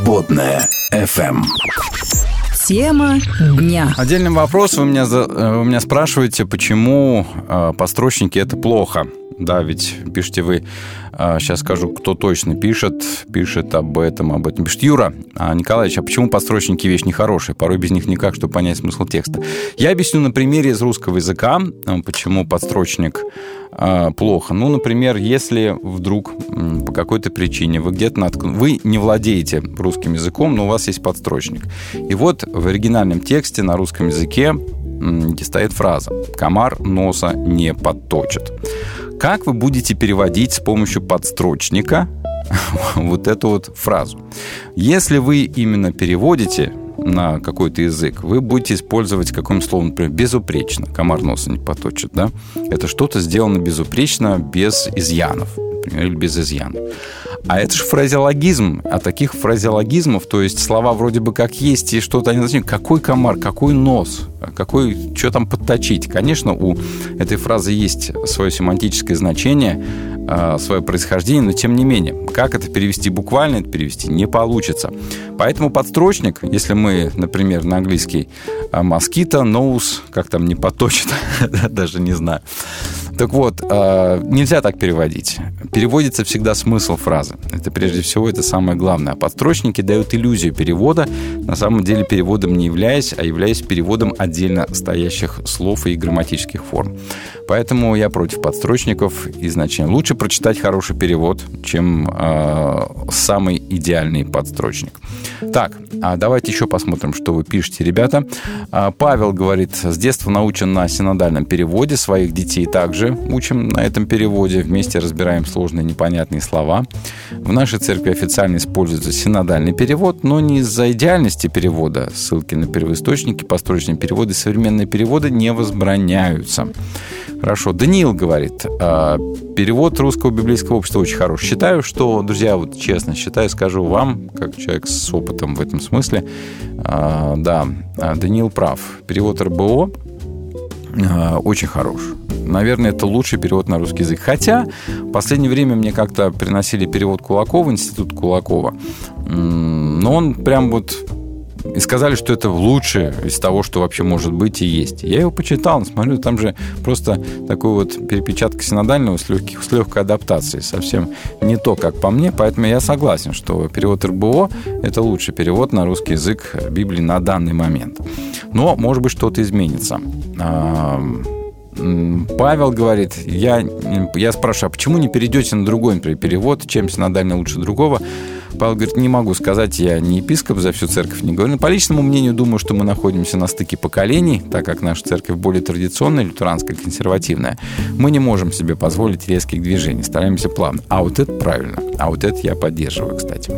Свободное FM. Тема дня. Отдельный вопрос. Вы меня, за- э, вы меня спрашиваете, почему э, построчники это плохо. Да, ведь пишите вы, сейчас скажу, кто точно пишет, пишет об этом, об этом. Пишет Юра а, Николаевич, а почему подстрочники вещь нехорошая? Порой без них никак, чтобы понять смысл текста. Я объясню на примере из русского языка, э, почему подстрочник э, плохо. Ну, например, если вдруг по какой-то причине вы где-то наткнули, вы не владеете русским языком, но у вас есть подстрочник. И вот в оригинальном тексте на русском языке где стоит фраза «комар носа не подточит». Как вы будете переводить с помощью подстрочника вот эту вот фразу? Если вы именно переводите на какой-то язык, вы будете использовать какое-нибудь слово, например, безупречно. Комар носа не поточит, да? Это что-то сделано безупречно, без изъянов, например, или без изъянов. А это же фразеологизм. А таких фразеологизмов, то есть слова вроде бы как есть, и что-то они значит, какой комар, какой нос, какой, что там подточить. Конечно, у этой фразы есть свое семантическое значение, а, свое происхождение, но тем не менее, как это перевести буквально, это перевести не получится. Поэтому подстрочник, если мы, например, на английский москита, ноус, как там не поточит, даже не знаю. Так вот, а, нельзя так переводить. Переводится всегда смысл фразы. Это прежде всего это самое главное. А подстрочники дают иллюзию перевода, на самом деле переводом не являясь, а являясь переводом отдельно стоящих слов и грамматических форм. Поэтому я против подстрочников изначально. Лучше прочитать хороший перевод, чем э, самый идеальный подстрочник. Так, а давайте еще посмотрим, что вы пишете, ребята. Павел говорит, с детства научен на синодальном переводе, своих детей также учим на этом переводе, вместе разбираем сложные непонятные слова. В нашей церкви официально используется синодальный перевод, но не из-за идеальности перевода. Ссылки на первоисточники, построчные переводы, современные переводы не возбраняются. Хорошо. Даниил говорит, «А, перевод русского библейского общества очень хорош. Считаю, что, друзья, вот честно считаю, скажу вам, как человек с опытом в этом смысле, а, да, а, Даниил прав. Перевод РБО очень хорош. Наверное, это лучший перевод на русский язык. Хотя в последнее время мне как-то приносили перевод Кулакова, институт Кулакова. Но он прям вот и сказали, что это лучшее из того, что вообще может быть и есть. Я его почитал, смотрю, там же просто такой вот перепечатка синодального с, легких, с легкой адаптацией. Совсем не то, как по мне, поэтому я согласен, что перевод РБО – это лучший перевод на русский язык Библии на данный момент. Но, может быть, что-то изменится. Павел говорит, я, я спрашиваю, а почему не перейдете на другой перевод, чем синодальный лучше другого? Павел говорит, не могу сказать, я не епископ за всю церковь, не говорю. Но по личному мнению думаю, что мы находимся на стыке поколений, так как наша церковь более традиционная, лютеранская, консервативная. Мы не можем себе позволить резких движений, стараемся плавно. А вот это правильно. А вот это я поддерживаю, кстати.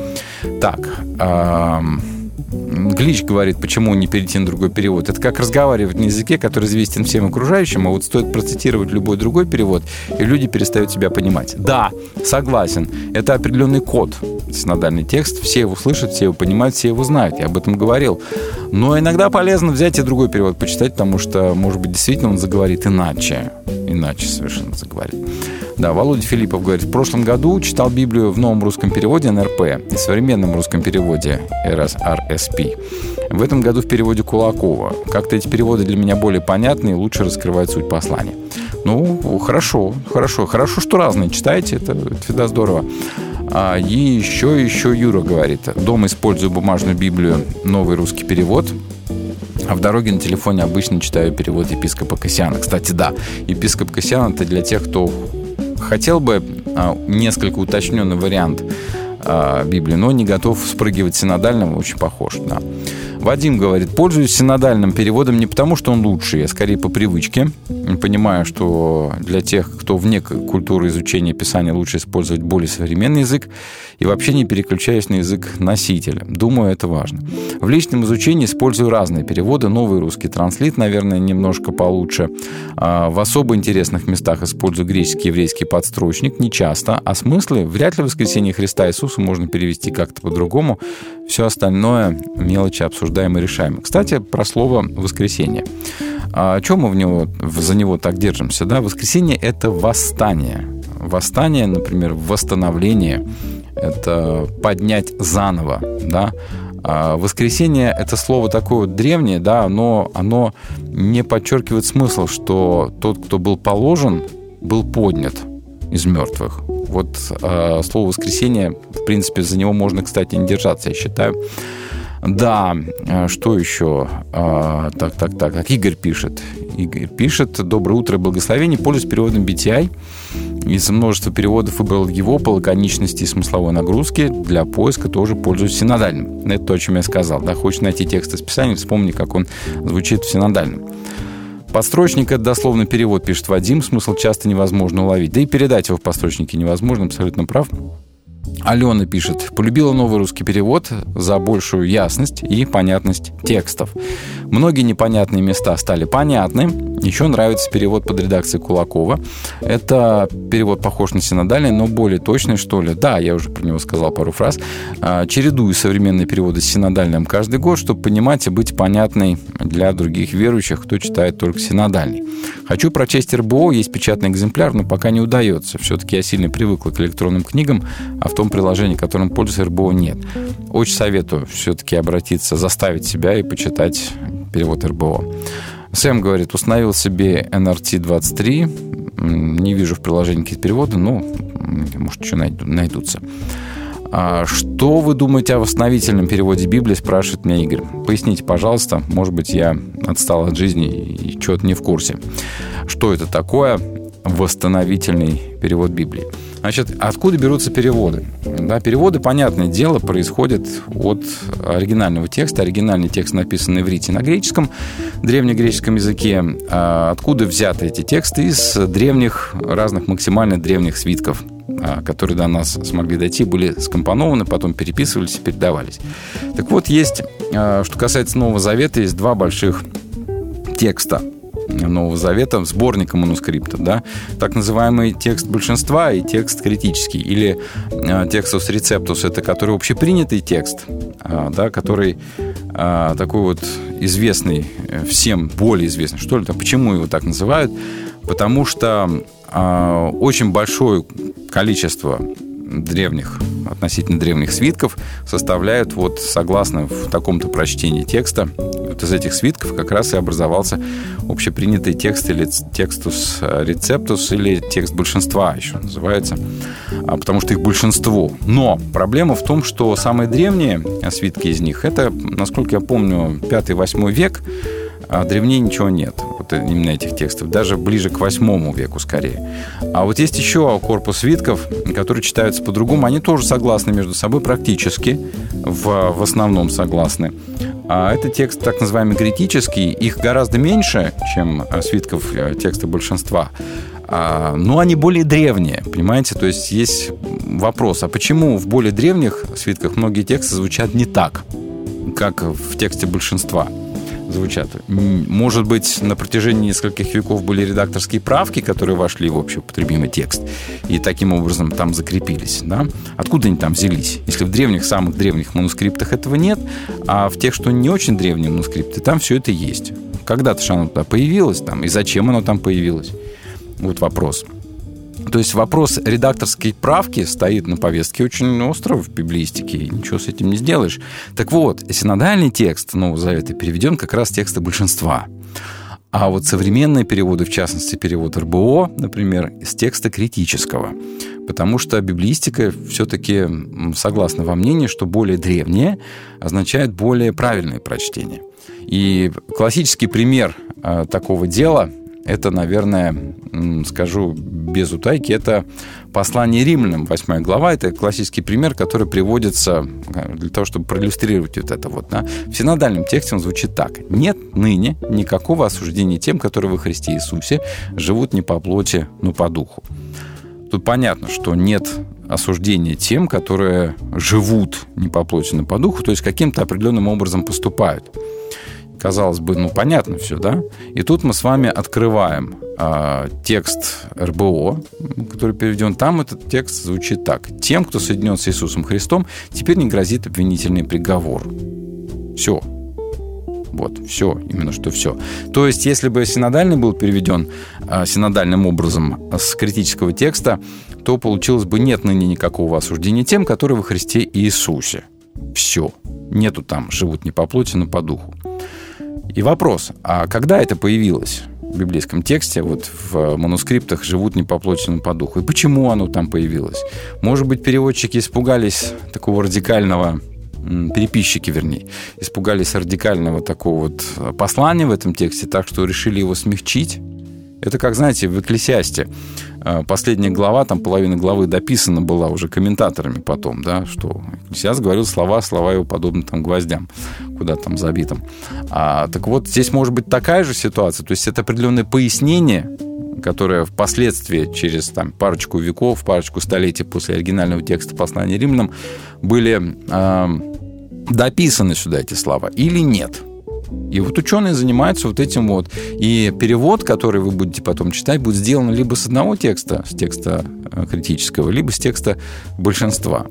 Так, эм... Глич говорит, почему не перейти на другой перевод. Это как разговаривать на языке, который известен всем окружающим, а вот стоит процитировать любой другой перевод, и люди перестают себя понимать. Да, согласен, это определенный код, синодальный текст, все его слышат, все его понимают, все его знают, я об этом говорил. Но иногда полезно взять и другой перевод почитать, потому что, может быть, действительно он заговорит иначе. Иначе совершенно заговорит. Да, Володя Филиппов говорит, в прошлом году читал Библию в новом русском переводе НРП и современном русском переводе РСП. В этом году в переводе Кулакова. Как-то эти переводы для меня более понятны и лучше раскрывают суть послания. Ну, хорошо, хорошо. Хорошо, что разные читаете, это, это всегда здорово. А, и еще, еще Юра говорит, дома использую бумажную Библию, новый русский перевод, а в дороге на телефоне обычно читаю перевод епископа Кассиана. Кстати, да, епископ Кассиан это для тех, кто хотел бы а, несколько уточненный вариант а, Библии, но не готов спрыгивать синодальным, очень похож, да. Вадим говорит, пользуюсь синодальным переводом не потому, что он лучший, а скорее по привычке. Понимаю, что для тех, кто вне культуры изучения Писания, лучше использовать более современный язык и вообще не переключаясь на язык носителя. Думаю, это важно. В личном изучении использую разные переводы. Новый русский транслит, наверное, немножко получше. А в особо интересных местах использую греческий еврейский подстрочник. Не часто. А смыслы вряд ли воскресение Христа Иисуса можно перевести как-то по-другому. Все остальное мелочи обсуждаем и решаем. Кстати, про слово «воскресенье». А чем мы в него, за него так держимся? Да? Воскресенье – это восстание. Восстание, например, восстановление – это поднять заново. Да? А воскресенье – это слово такое вот древнее, да, но оно не подчеркивает смысл, что тот, кто был положен, был поднят из мертвых. Вот э, слово воскресенье, в принципе, за него можно, кстати, не держаться, я считаю. Да, э, что еще? А, так, так, так, так. Игорь пишет. Игорь пишет. Доброе утро, благословение. Пользуюсь переводом BTI. Из множества переводов выбрал его по лаконичности и смысловой нагрузке. Для поиска тоже пользуюсь синодальным. Это то, о чем я сказал. Да, хочешь найти текст из Писания, вспомни, как он звучит в синодальном. Подстрочник – это дословно перевод, пишет Вадим. Смысл часто невозможно уловить. Да и передать его в подстрочнике невозможно, абсолютно прав. Алена пишет, полюбила новый русский перевод за большую ясность и понятность текстов. Многие непонятные места стали понятны. Еще нравится перевод под редакцией Кулакова. Это перевод похож на синодальный, но более точный, что ли. Да, я уже про него сказал пару фраз. А, чередую современные переводы с синодальным каждый год, чтобы понимать и быть понятной для других верующих, кто читает только синодальный. Хочу прочесть РБО, есть печатный экземпляр, но пока не удается. Все-таки я сильно привыкла к электронным книгам, а в том приложении, которым пользуюсь, РБО нет. Очень советую все-таки обратиться, заставить себя и почитать перевод РБО. Сэм говорит, установил себе NRT-23, не вижу в приложении какие-то переводы, но, может, еще найдутся. А что вы думаете о восстановительном переводе Библии, спрашивает меня Игорь. Поясните, пожалуйста, может быть, я отстал от жизни и что-то не в курсе. Что это такое восстановительный перевод Библии? Значит, откуда берутся переводы? Да, переводы, понятное дело, происходят от оригинального текста. Оригинальный текст написан на иврите на греческом, древнегреческом языке. А откуда взяты эти тексты? Из древних, разных максимально древних свитков которые до нас смогли дойти, были скомпонованы, потом переписывались и передавались. Так вот, есть, а, что касается Нового Завета, есть два больших текста Нового Завета, сборника манускрипта, да, так называемый текст большинства и текст критический, или э, текстус рецептус, это который общепринятый текст, да, который такой вот известный, э, всем более известный, что ли, почему его так называют, потому что очень большое количество древних, относительно древних свитков составляют вот согласно в таком-то прочтении текста. Вот из этих свитков как раз и образовался общепринятый текст или текстус рецептус или текст большинства еще называется, а, потому что их большинство. Но проблема в том, что самые древние свитки из них, это, насколько я помню, 5-8 век, а древнее ничего нет вот именно этих текстов, даже ближе к восьмому веку скорее. А вот есть еще корпус свитков, которые читаются по-другому, они тоже согласны между собой практически, в, в основном согласны. А это текст так называемый критический, их гораздо меньше, чем э, свитков э, текста большинства. А, но они более древние, понимаете? То есть есть вопрос, а почему в более древних свитках многие тексты звучат не так, как в тексте большинства? Звучат. Может быть, на протяжении нескольких веков были редакторские правки, которые вошли в общеупотребимый текст, и таким образом там закрепились. Да? Откуда они там взялись? Если в древних, самых древних манускриптах этого нет, а в тех, что не очень древние манускрипты, там все это есть. Когда-то же оно туда появилось, там, и зачем оно там появилось? Вот вопрос. То есть вопрос редакторской правки стоит на повестке очень остро в библистике, и ничего с этим не сделаешь. Так вот, синодальный текст Нового Завета переведен как раз текста большинства. А вот современные переводы, в частности, перевод РБО, например, из текста критического. Потому что библистика все-таки согласна во мнении, что более древнее означает более правильное прочтение. И классический пример э, такого дела – это, наверное, скажу без утайки, это послание римлянам, 8 глава. Это классический пример, который приводится э, для того, чтобы проиллюстрировать вот это вот. Да? В синодальном тексте он звучит так. «Нет ныне никакого осуждения тем, которые во Христе Иисусе живут не по плоти, но по духу». Тут понятно, что нет осуждения тем, которые живут не по плоти, но по духу, то есть каким-то определенным образом поступают казалось бы, ну понятно все, да? И тут мы с вами открываем э, текст РБО, который переведен. Там этот текст звучит так. Тем, кто соединен с Иисусом Христом, теперь не грозит обвинительный приговор. Все. Вот, все, именно что все. То есть, если бы синодальный был переведен э, синодальным образом с критического текста, то получилось бы нет ныне никакого осуждения тем, которые во Христе Иисусе. Все. Нету там, живут не по плоти, но по духу. И вопрос, а когда это появилось? в библейском тексте, вот в манускриптах живут не по плоти, но по духу. И почему оно там появилось? Может быть, переводчики испугались такого радикального переписчики, вернее, испугались радикального такого вот послания в этом тексте, так что решили его смягчить. Это как, знаете, в Экклесиасте Э, последняя глава, там половина главы дописана была уже комментаторами потом, да, что сейчас говорил слова, слова его подобны там гвоздям, куда там забитым. А, так вот, здесь может быть такая же ситуация, то есть это определенное пояснение которые впоследствии, через там, парочку веков, парочку столетий после оригинального текста послания римлянам, были э, дописаны сюда эти слова или нет. И вот ученые занимаются вот этим вот. И перевод, который вы будете потом читать, будет сделан либо с одного текста, с текста э, критического, либо с текста большинства.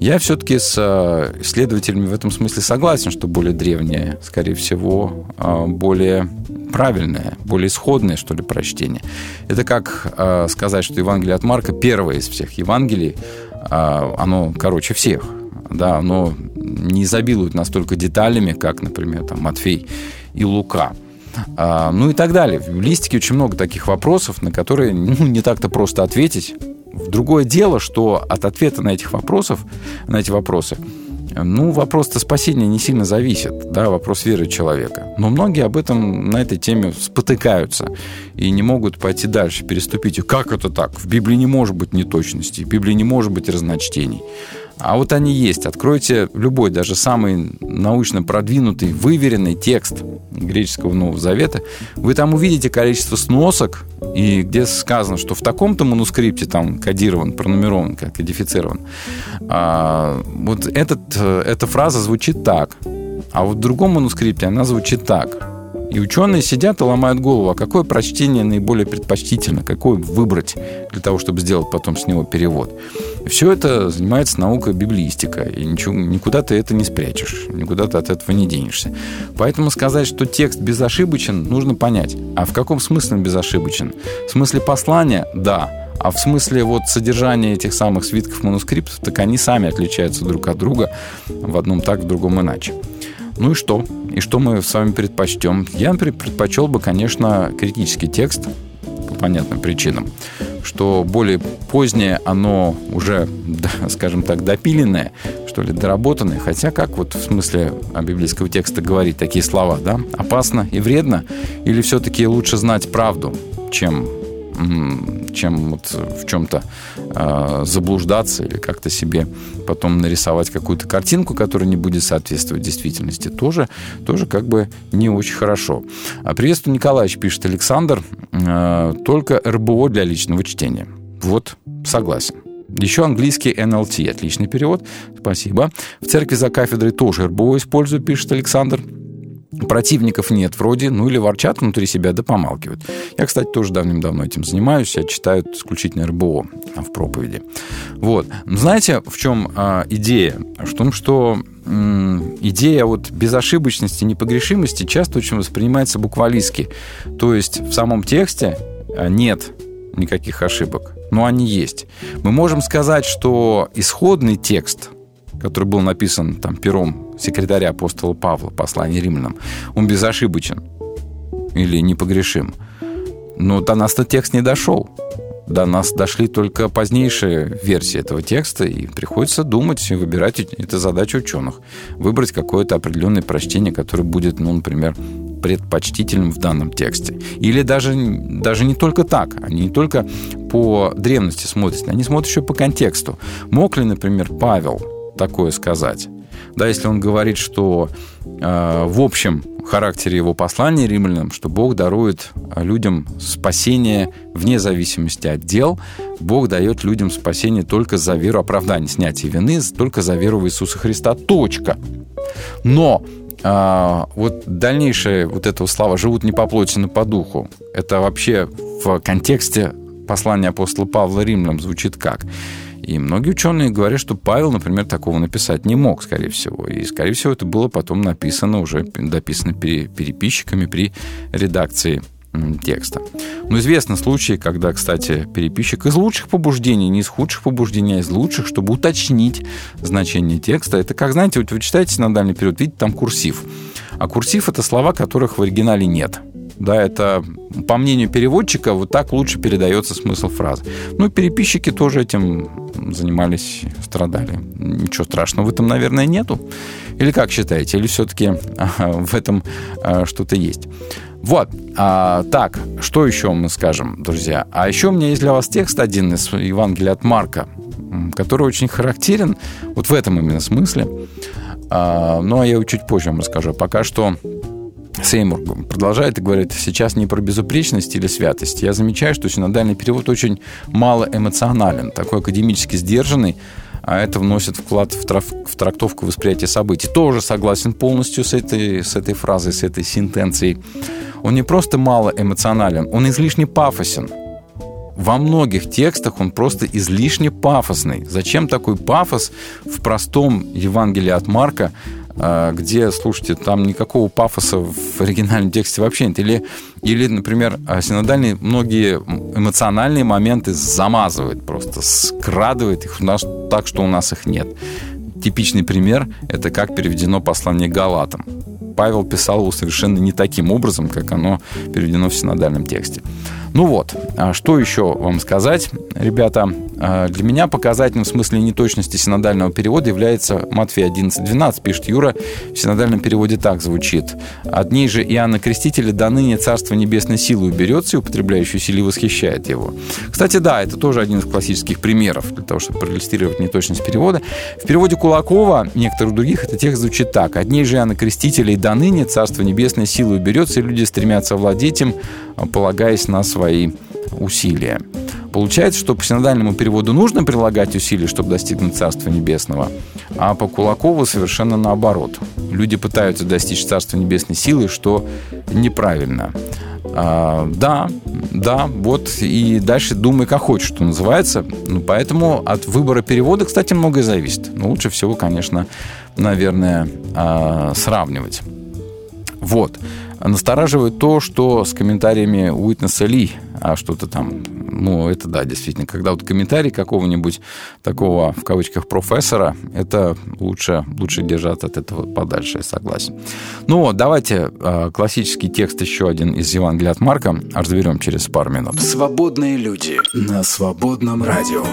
Я все-таки с э, исследователями в этом смысле согласен, что более древнее, скорее всего, э, более правильное, более исходное, что ли, прочтение. Это как сказать, что Евангелие от Марка первое из всех Евангелий, оно короче всех да, оно не изобилует настолько деталями, как, например, там, Матфей и Лука. А, ну и так далее. В библистике очень много таких вопросов, на которые ну, не так-то просто ответить. Другое дело, что от ответа на этих вопросов, на эти вопросы, ну, вопрос-то спасения не сильно зависит, да, вопрос веры человека. Но многие об этом на этой теме спотыкаются и не могут пойти дальше, переступить. Как это так? В Библии не может быть неточностей, в Библии не может быть разночтений. А вот они есть. Откройте любой, даже самый научно продвинутый, выверенный текст греческого Нового Завета. Вы там увидите количество сносок, и где сказано, что в таком-то манускрипте там кодирован, пронумерован, кодифицирован. А, вот этот, э, эта фраза звучит так. А вот в другом манускрипте она звучит так. И ученые сидят и ломают голову, а какое прочтение наиболее предпочтительно, какое выбрать для того, чтобы сделать потом с него перевод. И все это занимается наука библистика, и ничего, никуда ты это не спрячешь, никуда ты от этого не денешься. Поэтому сказать, что текст безошибочен, нужно понять. А в каком смысле он безошибочен? В смысле послания? Да. А в смысле вот содержания этих самых свитков манускриптов, так они сами отличаются друг от друга в одном так, в другом иначе. Ну и что? И что мы с вами предпочтем? Я предпочел бы, конечно, критический текст по понятным причинам, что более позднее оно уже, скажем так, допиленное, что ли, доработанное, хотя как вот в смысле библейского текста говорить такие слова, да? Опасно и вредно? Или все-таки лучше знать правду, чем чем вот в чем-то э, заблуждаться или как-то себе потом нарисовать какую-то картинку, которая не будет соответствовать действительности, тоже, тоже как бы не очень хорошо. А приветствую, Николаевич, пишет Александр, э, только РБО для личного чтения. Вот, согласен. Еще английский NLT. Отличный перевод. Спасибо. В церкви за кафедрой тоже РБО использую, пишет Александр противников нет вроде, ну или ворчат внутри себя, да помалкивают. Я, кстати, тоже давным-давно этим занимаюсь, я читаю исключительно РБО в проповеди. Вот. Знаете, в чем а, идея? В том, что м, идея вот безошибочности, непогрешимости часто очень воспринимается буквалистски. То есть в самом тексте а, нет никаких ошибок, но они есть. Мы можем сказать, что исходный текст – который был написан там пером секретаря апостола Павла, послание римлянам, он безошибочен или непогрешим. Но до нас этот текст не дошел. До нас дошли только позднейшие версии этого текста, и приходится думать и выбирать. Это задача ученых. Выбрать какое-то определенное прочтение, которое будет, ну, например, предпочтительным в данном тексте. Или даже, даже не только так. Они не только по древности смотрят, они смотрят еще по контексту. Мог ли, например, Павел такое сказать. Да, если он говорит, что э, в общем характере его послания римлянам, что Бог дарует людям спасение вне зависимости от дел, Бог дает людям спасение только за веру, оправдание, снятие вины, только за веру в Иисуса Христа. Точка. Но а, вот дальнейшее вот этого слова «живут не по плоти, но по духу» это вообще в контексте послания апостола Павла римлянам звучит как? И многие ученые говорят, что Павел, например, такого написать не мог, скорее всего. И, скорее всего, это было потом написано, уже дописано переписчиками при редакции текста. Но известны случаи, когда, кстати, переписчик из лучших побуждений, не из худших побуждений, а из лучших, чтобы уточнить значение текста. Это как, знаете, вот вы читаете на дальний период, видите, там курсив. А курсив — это слова, которых в оригинале нет. Да, это, по мнению переводчика, вот так лучше передается смысл фразы. Ну, переписчики тоже этим занимались, страдали. Ничего страшного в этом, наверное, нету. Или как считаете? Или все-таки в этом а, что-то есть? Вот. А, так, что еще мы скажем, друзья? А еще у меня есть для вас текст один из Евангелия от Марка, который очень характерен вот в этом именно смысле. А, ну, а я его чуть позже вам расскажу. Пока что Сеймур продолжает и говорит, сейчас не про безупречность или святость. Я замечаю, что синодальный перевод очень мало эмоционален, такой академически сдержанный, а это вносит вклад в, трав- в трактовку восприятия событий. Тоже согласен полностью с этой, с этой фразой, с этой сентенцией. Он не просто мало эмоционален, он излишне пафосен. Во многих текстах он просто излишне пафосный. Зачем такой пафос в простом Евангелии от Марка, где, слушайте, там никакого пафоса в оригинальном тексте вообще нет. Или, или например, а, синодальные многие эмоциональные моменты замазывает просто, скрадывает их у нас так, что у нас их нет. Типичный пример – это как переведено послание Галатам. Павел писал его совершенно не таким образом, как оно переведено в синодальном тексте. Ну вот, а что еще вам сказать, ребята? А, Для меня показательным в смысле неточности синодального перевода является Матфея 11.12, пишет Юра. В синодальном переводе так звучит. «От ней же Иоанна Крестителя до ныне Царство Небесной силой берется, и употребляющий силе восхищает его». Кстати, да, это тоже один из классических примеров для того, чтобы проиллюстрировать неточность перевода. В переводе Кулакова, некоторых других, этот текст звучит так. «От ней же Иоанна Крестителя и до ныне Царство Небесное силой берется, и люди стремятся овладеть им, полагаясь на свои усилия». Получается, что по синодальному переводу нужно прилагать усилия, чтобы достигнуть Царства Небесного, а по Кулакову совершенно наоборот. Люди пытаются достичь Царства Небесной силы, что неправильно. А, да, да, вот и дальше думай как хочешь, что называется. Ну, поэтому от выбора перевода, кстати, многое зависит. Но лучше всего, конечно, наверное, а, сравнивать. Вот. Настораживает то, что с комментариями Уитнеса Ли, а что-то там, ну, это да, действительно, когда вот комментарий какого-нибудь такого, в кавычках, профессора, это лучше, лучше держаться от этого подальше, я согласен. Ну вот, давайте э, классический текст еще один из Евангелия от Марка разберем через пару минут. Свободные люди на свободном радио.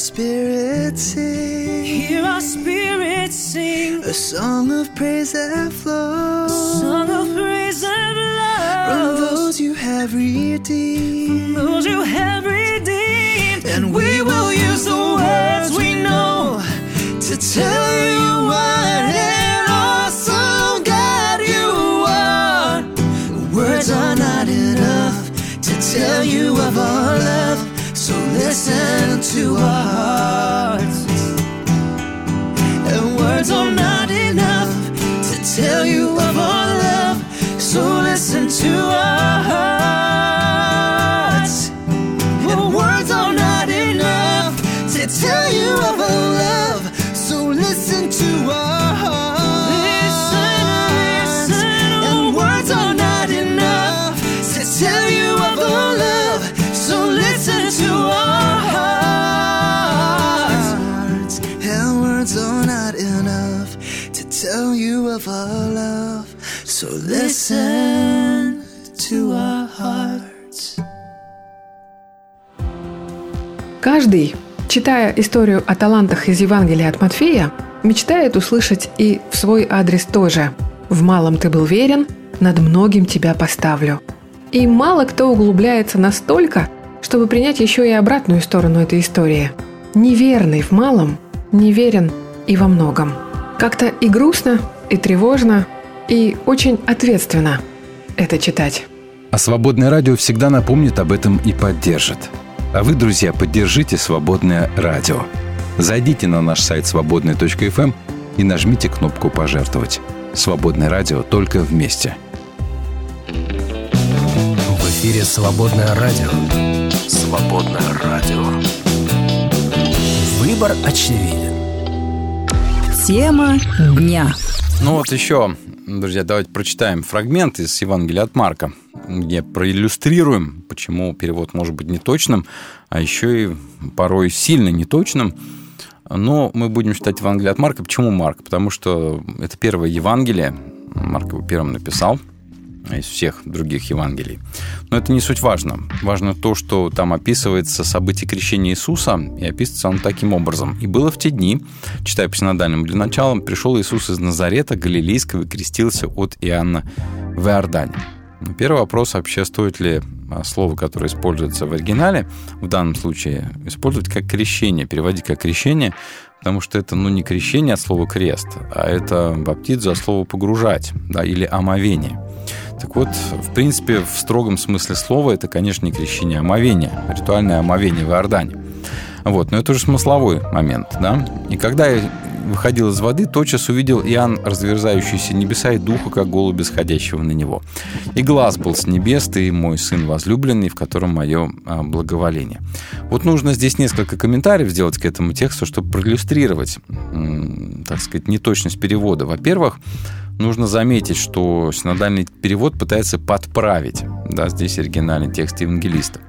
Hear our spirit sing. Hear our spirits sing. A song of praise that flows. A Song of praise and love From those you have redeemed. Those you have redeemed. And we will use the words we know to tell you what an awesome God you are. Words are not enough to tell you of our love, so listen to our hearts. And words are not enough to tell you of our love, so listen to our hearts. Listen to our hearts. Каждый, читая историю о талантах из Евангелия от Матфея, мечтает услышать и в свой адрес тоже «В малом ты был верен, над многим тебя поставлю». И мало кто углубляется настолько, чтобы принять еще и обратную сторону этой истории. Неверный в малом, неверен и во многом. Как-то и грустно, и тревожно, и очень ответственно это читать. А «Свободное радио» всегда напомнит об этом и поддержит. А вы, друзья, поддержите «Свободное радио». Зайдите на наш сайт свободный.фм и нажмите кнопку «Пожертвовать». «Свободное радио» только вместе. В эфире «Свободное радио». «Свободное радио». Выбор очевиден. Тема дня. Ну вот еще, друзья, давайте прочитаем фрагмент из Евангелия от Марка, где проиллюстрируем, почему перевод может быть неточным, а еще и порой сильно неточным. Но мы будем читать Евангелие от Марка. Почему Марк? Потому что это первое Евангелие. Марк его первым написал из всех других Евангелий. Но это не суть важно. Важно то, что там описывается событие крещения Иисуса, и описывается он таким образом. «И было в те дни, читая по синодальному для начала, пришел Иисус из Назарета, Галилейского, и крестился от Иоанна в Иордане». Первый вопрос вообще, стоит ли а, слово, которое используется в оригинале, в данном случае, использовать как крещение, переводить как крещение, потому что это, ну, не крещение от слова крест, а это баптизм от слова погружать, да, или омовение. Так вот, в принципе, в строгом смысле слова это, конечно, не крещение, а омовение, ритуальное омовение в Иордане. Вот, но это уже смысловой момент, да. И когда я выходил из воды, тотчас увидел Иоанн, разверзающийся небеса и духа, как голубь, сходящего на него. И глаз был с небес, ты мой сын возлюбленный, в котором мое а, благоволение. Вот нужно здесь несколько комментариев сделать к этому тексту, чтобы проиллюстрировать, так сказать, неточность перевода. Во-первых, нужно заметить, что синодальный перевод пытается подправить, да, здесь оригинальный текст евангелиста.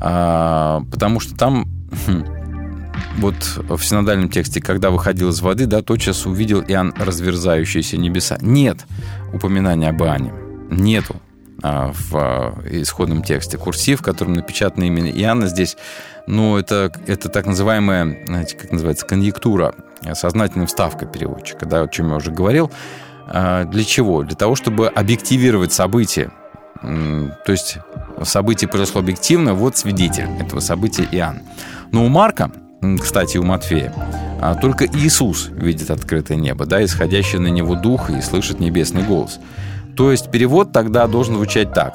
А, потому что там вот в синодальном тексте, когда выходил из воды, да, тотчас увидел Иоанн разверзающиеся небеса. Нет упоминания об Иоанне. Нету а, в а, исходном тексте. Курсив, в котором напечатано имя Иоанна здесь, ну, это, это так называемая, знаете, как называется, конъюнктура, сознательная вставка переводчика, да, о чем я уже говорил. А, Для чего? Для того, чтобы объективировать события. То есть событие произошло объективно, вот свидетель этого события Иоанн. Но у Марка, кстати, у Матфея, а, только Иисус видит открытое небо, да, исходящий на него дух и слышит небесный голос. То есть перевод тогда должен звучать так.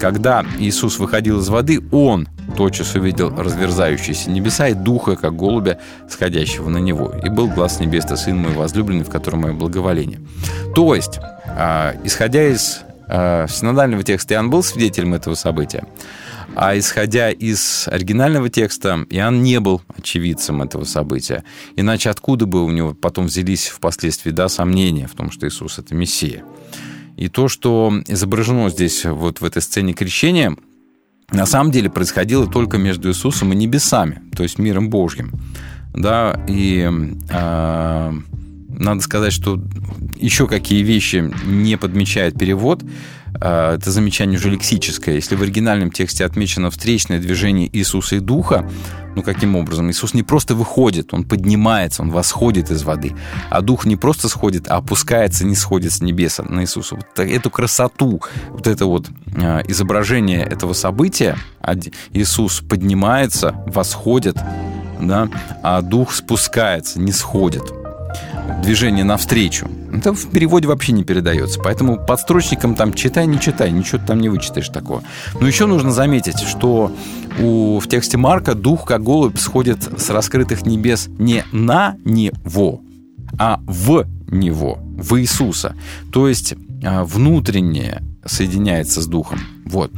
Когда Иисус выходил из воды, Он тотчас увидел разверзающиеся небеса и духа, как голубя, сходящего на него. И был глаз небесный, сын мой возлюбленный, в котором мое благоволение. То есть, а, исходя из а, синодального текста, Иоанн был свидетелем этого события. А исходя из оригинального текста, Иоанн не был очевидцем этого события. Иначе откуда бы у него потом взялись впоследствии да, сомнения в том, что Иисус – это Мессия? И то, что изображено здесь вот в этой сцене крещения, на самом деле происходило только между Иисусом и небесами, то есть миром Божьим. Да, и а, надо сказать, что еще какие вещи не подмечает перевод. А, Это замечание уже лексическое. Если в оригинальном тексте отмечено встречное движение Иисуса и Духа, ну каким образом? Иисус не просто выходит, он поднимается, он восходит из воды. А Дух не просто сходит, а опускается, не сходит с небеса на Иисуса. Вот эту красоту, вот это вот а, изображение этого события, оди- Иисус поднимается, восходит, да, а Дух спускается, не сходит движение навстречу. Это в переводе вообще не передается. Поэтому подстрочником там читай, не читай, ничего ты там не вычитаешь такого. Но еще нужно заметить, что у, в тексте Марка дух, как голубь, сходит с раскрытых небес не на него, а в него, в Иисуса. То есть а, внутреннее соединяется с духом. Вот.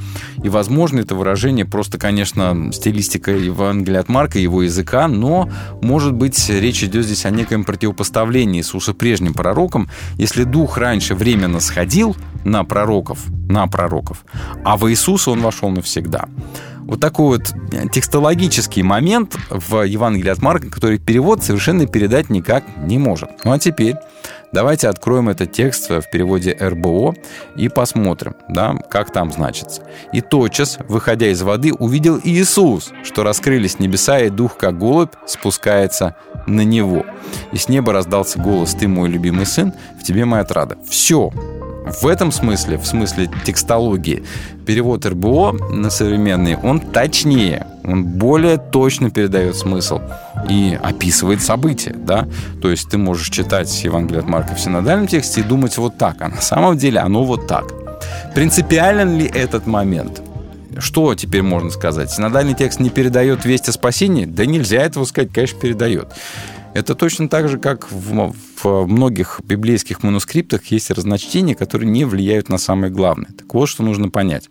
И, возможно, это выражение просто, конечно, стилистика Евангелия от Марка, его языка, но, может быть, речь идет здесь о некоем противопоставлении Иисуса прежним пророкам. Если дух раньше временно сходил на пророков, на пророков, а в Иисуса он вошел навсегда. Вот такой вот текстологический момент в Евангелии от Марка, который перевод совершенно передать никак не может. Ну а теперь давайте откроем этот текст в переводе РБО и посмотрим, да, как там значится. «И тотчас, выходя из воды, увидел Иисус, что раскрылись небеса, и дух, как голубь, спускается на него. И с неба раздался голос «Ты мой любимый сын, в тебе моя отрада». Все, в этом смысле, в смысле текстологии, перевод РБО на современный, он точнее, он более точно передает смысл и описывает события, да. То есть ты можешь читать Евангелие от Марка в синодальном тексте и думать вот так, а на самом деле оно вот так. Принципиален ли этот момент? Что теперь можно сказать? Синодальный текст не передает весть о спасении? Да нельзя этого сказать, конечно, передает. Это точно так же, как в, в многих библейских манускриптах есть разночтения, которые не влияют на самое главное. Так вот, что нужно понять,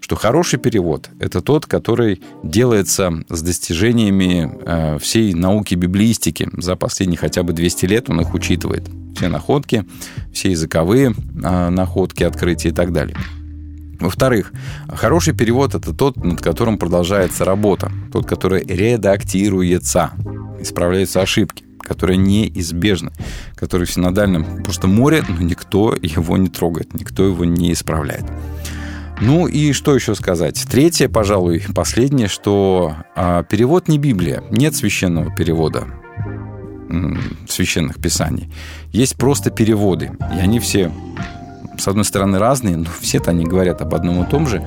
что хороший перевод – это тот, который делается с достижениями э, всей науки библеистики. За последние хотя бы 200 лет он их учитывает. Все находки, все языковые э, находки, открытия и так далее. Во-вторых, хороший перевод – это тот, над которым продолжается работа, тот, который редактируется, исправляются ошибки, которые неизбежны, которые в синодальном просто море, но никто его не трогает, никто его не исправляет. Ну и что еще сказать? Третье, пожалуй, последнее, что а, перевод не Библия, нет священного перевода священных писаний. Есть просто переводы, и они все с одной стороны, разные, но все-то они говорят об одном и том же.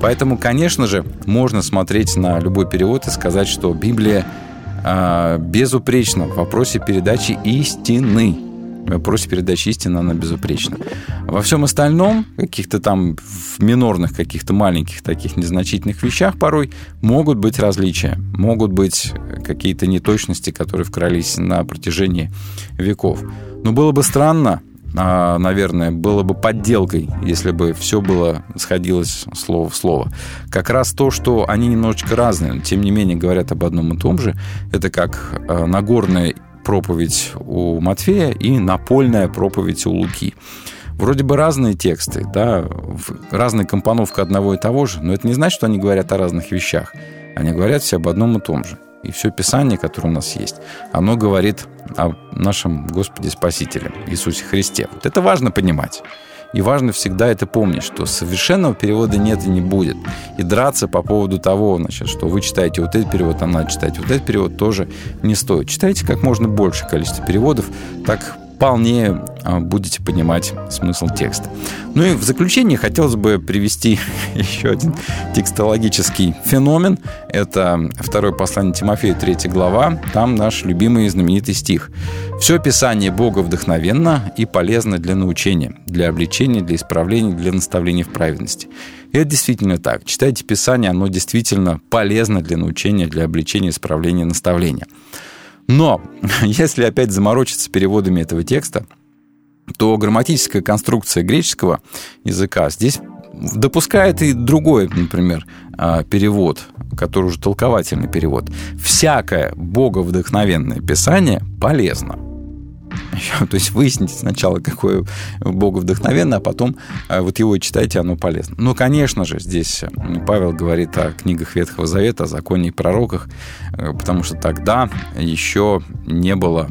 Поэтому, конечно же, можно смотреть на любой перевод и сказать, что Библия э, безупречна в вопросе передачи истины. В вопросе передачи истины она безупречна. Во всем остальном, каких-то там в минорных, каких-то маленьких таких незначительных вещах порой могут быть различия, могут быть какие-то неточности, которые вкрались на протяжении веков. Но было бы странно, а, наверное, было бы подделкой, если бы все было сходилось слово в слово. Как раз то, что они немножечко разные, но тем не менее говорят об одном и том же, это как а, Нагорная проповедь у Матфея и напольная проповедь у Луки. Вроде бы разные тексты, да, разная компоновка одного и того же, но это не значит, что они говорят о разных вещах. Они говорят все об одном и том же. И все Писание, которое у нас есть, оно говорит о нашем Господе Спасителе Иисусе Христе. Вот это важно понимать. И важно всегда это помнить, что совершенного перевода нет и не будет. И драться по поводу того, значит, что вы читаете вот этот перевод, а надо читать вот этот перевод, тоже не стоит. Читайте как можно больше количество переводов, так вполне будете понимать смысл текста. Ну и в заключение хотелось бы привести еще один текстологический феномен. Это второе послание Тимофею, 3 глава. Там наш любимый и знаменитый стих. «Все Писание Бога вдохновенно и полезно для научения, для обличения, для исправления, для наставления в праведности». И это действительно так. Читайте Писание, оно действительно полезно для научения, для обличения, исправления, наставления. Но если опять заморочиться переводами этого текста, то грамматическая конструкция греческого языка здесь допускает и другой, например, перевод, который уже толковательный перевод. Всякое боговдохновенное писание полезно. То есть выясните сначала, какое Бога вдохновенно, а потом вот его читайте, оно полезно. Ну, конечно же, здесь Павел говорит о книгах Ветхого Завета, о законе и пророках, потому что тогда еще не было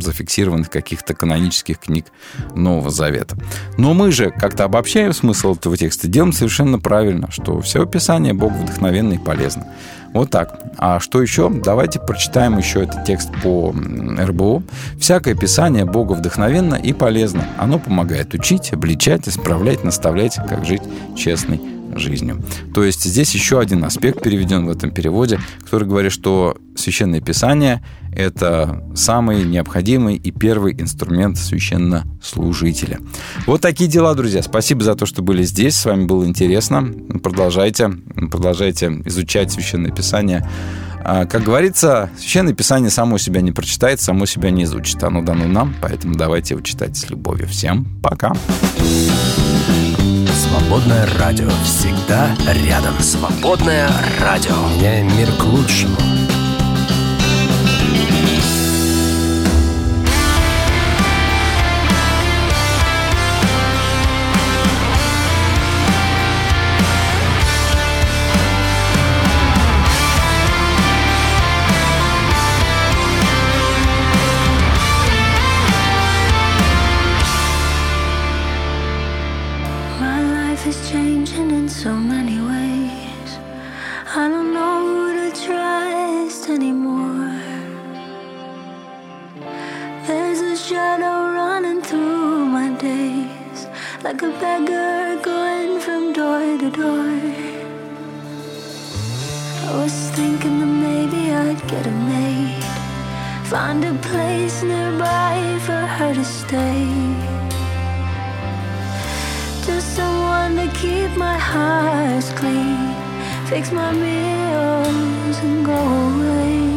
зафиксированных каких-то канонических книг Нового Завета. Но мы же как-то обобщаем смысл этого текста, делаем совершенно правильно, что все Писание Бог вдохновенно и полезно. Вот так. А что еще? Давайте прочитаем еще этот текст по РБО. «Всякое Писание Бога вдохновенно и полезно. Оно помогает учить, обличать, исправлять, наставлять, как жить честной жизнью». То есть здесь еще один аспект переведен в этом переводе, который говорит, что Священное Писание – это самый необходимый и первый инструмент священнослужителя. Вот такие дела, друзья. Спасибо за то, что были здесь. С вами было интересно. Продолжайте, продолжайте изучать Священное Писание. А, Как говорится, Священное Писание само себя не прочитает, само себя не изучит. Оно дано нам, поэтому давайте его читать с любовью. Всем пока. Свободное радио всегда рядом. Свободное радио. Меняем мир к лучшему. Is changing in so many ways. I don't know who to trust anymore. There's a shadow running through my days, like a beggar going from door to door. I was thinking that maybe I'd get a maid, find a place nearby for her to stay. Keep my house clean, fix my meals and go away.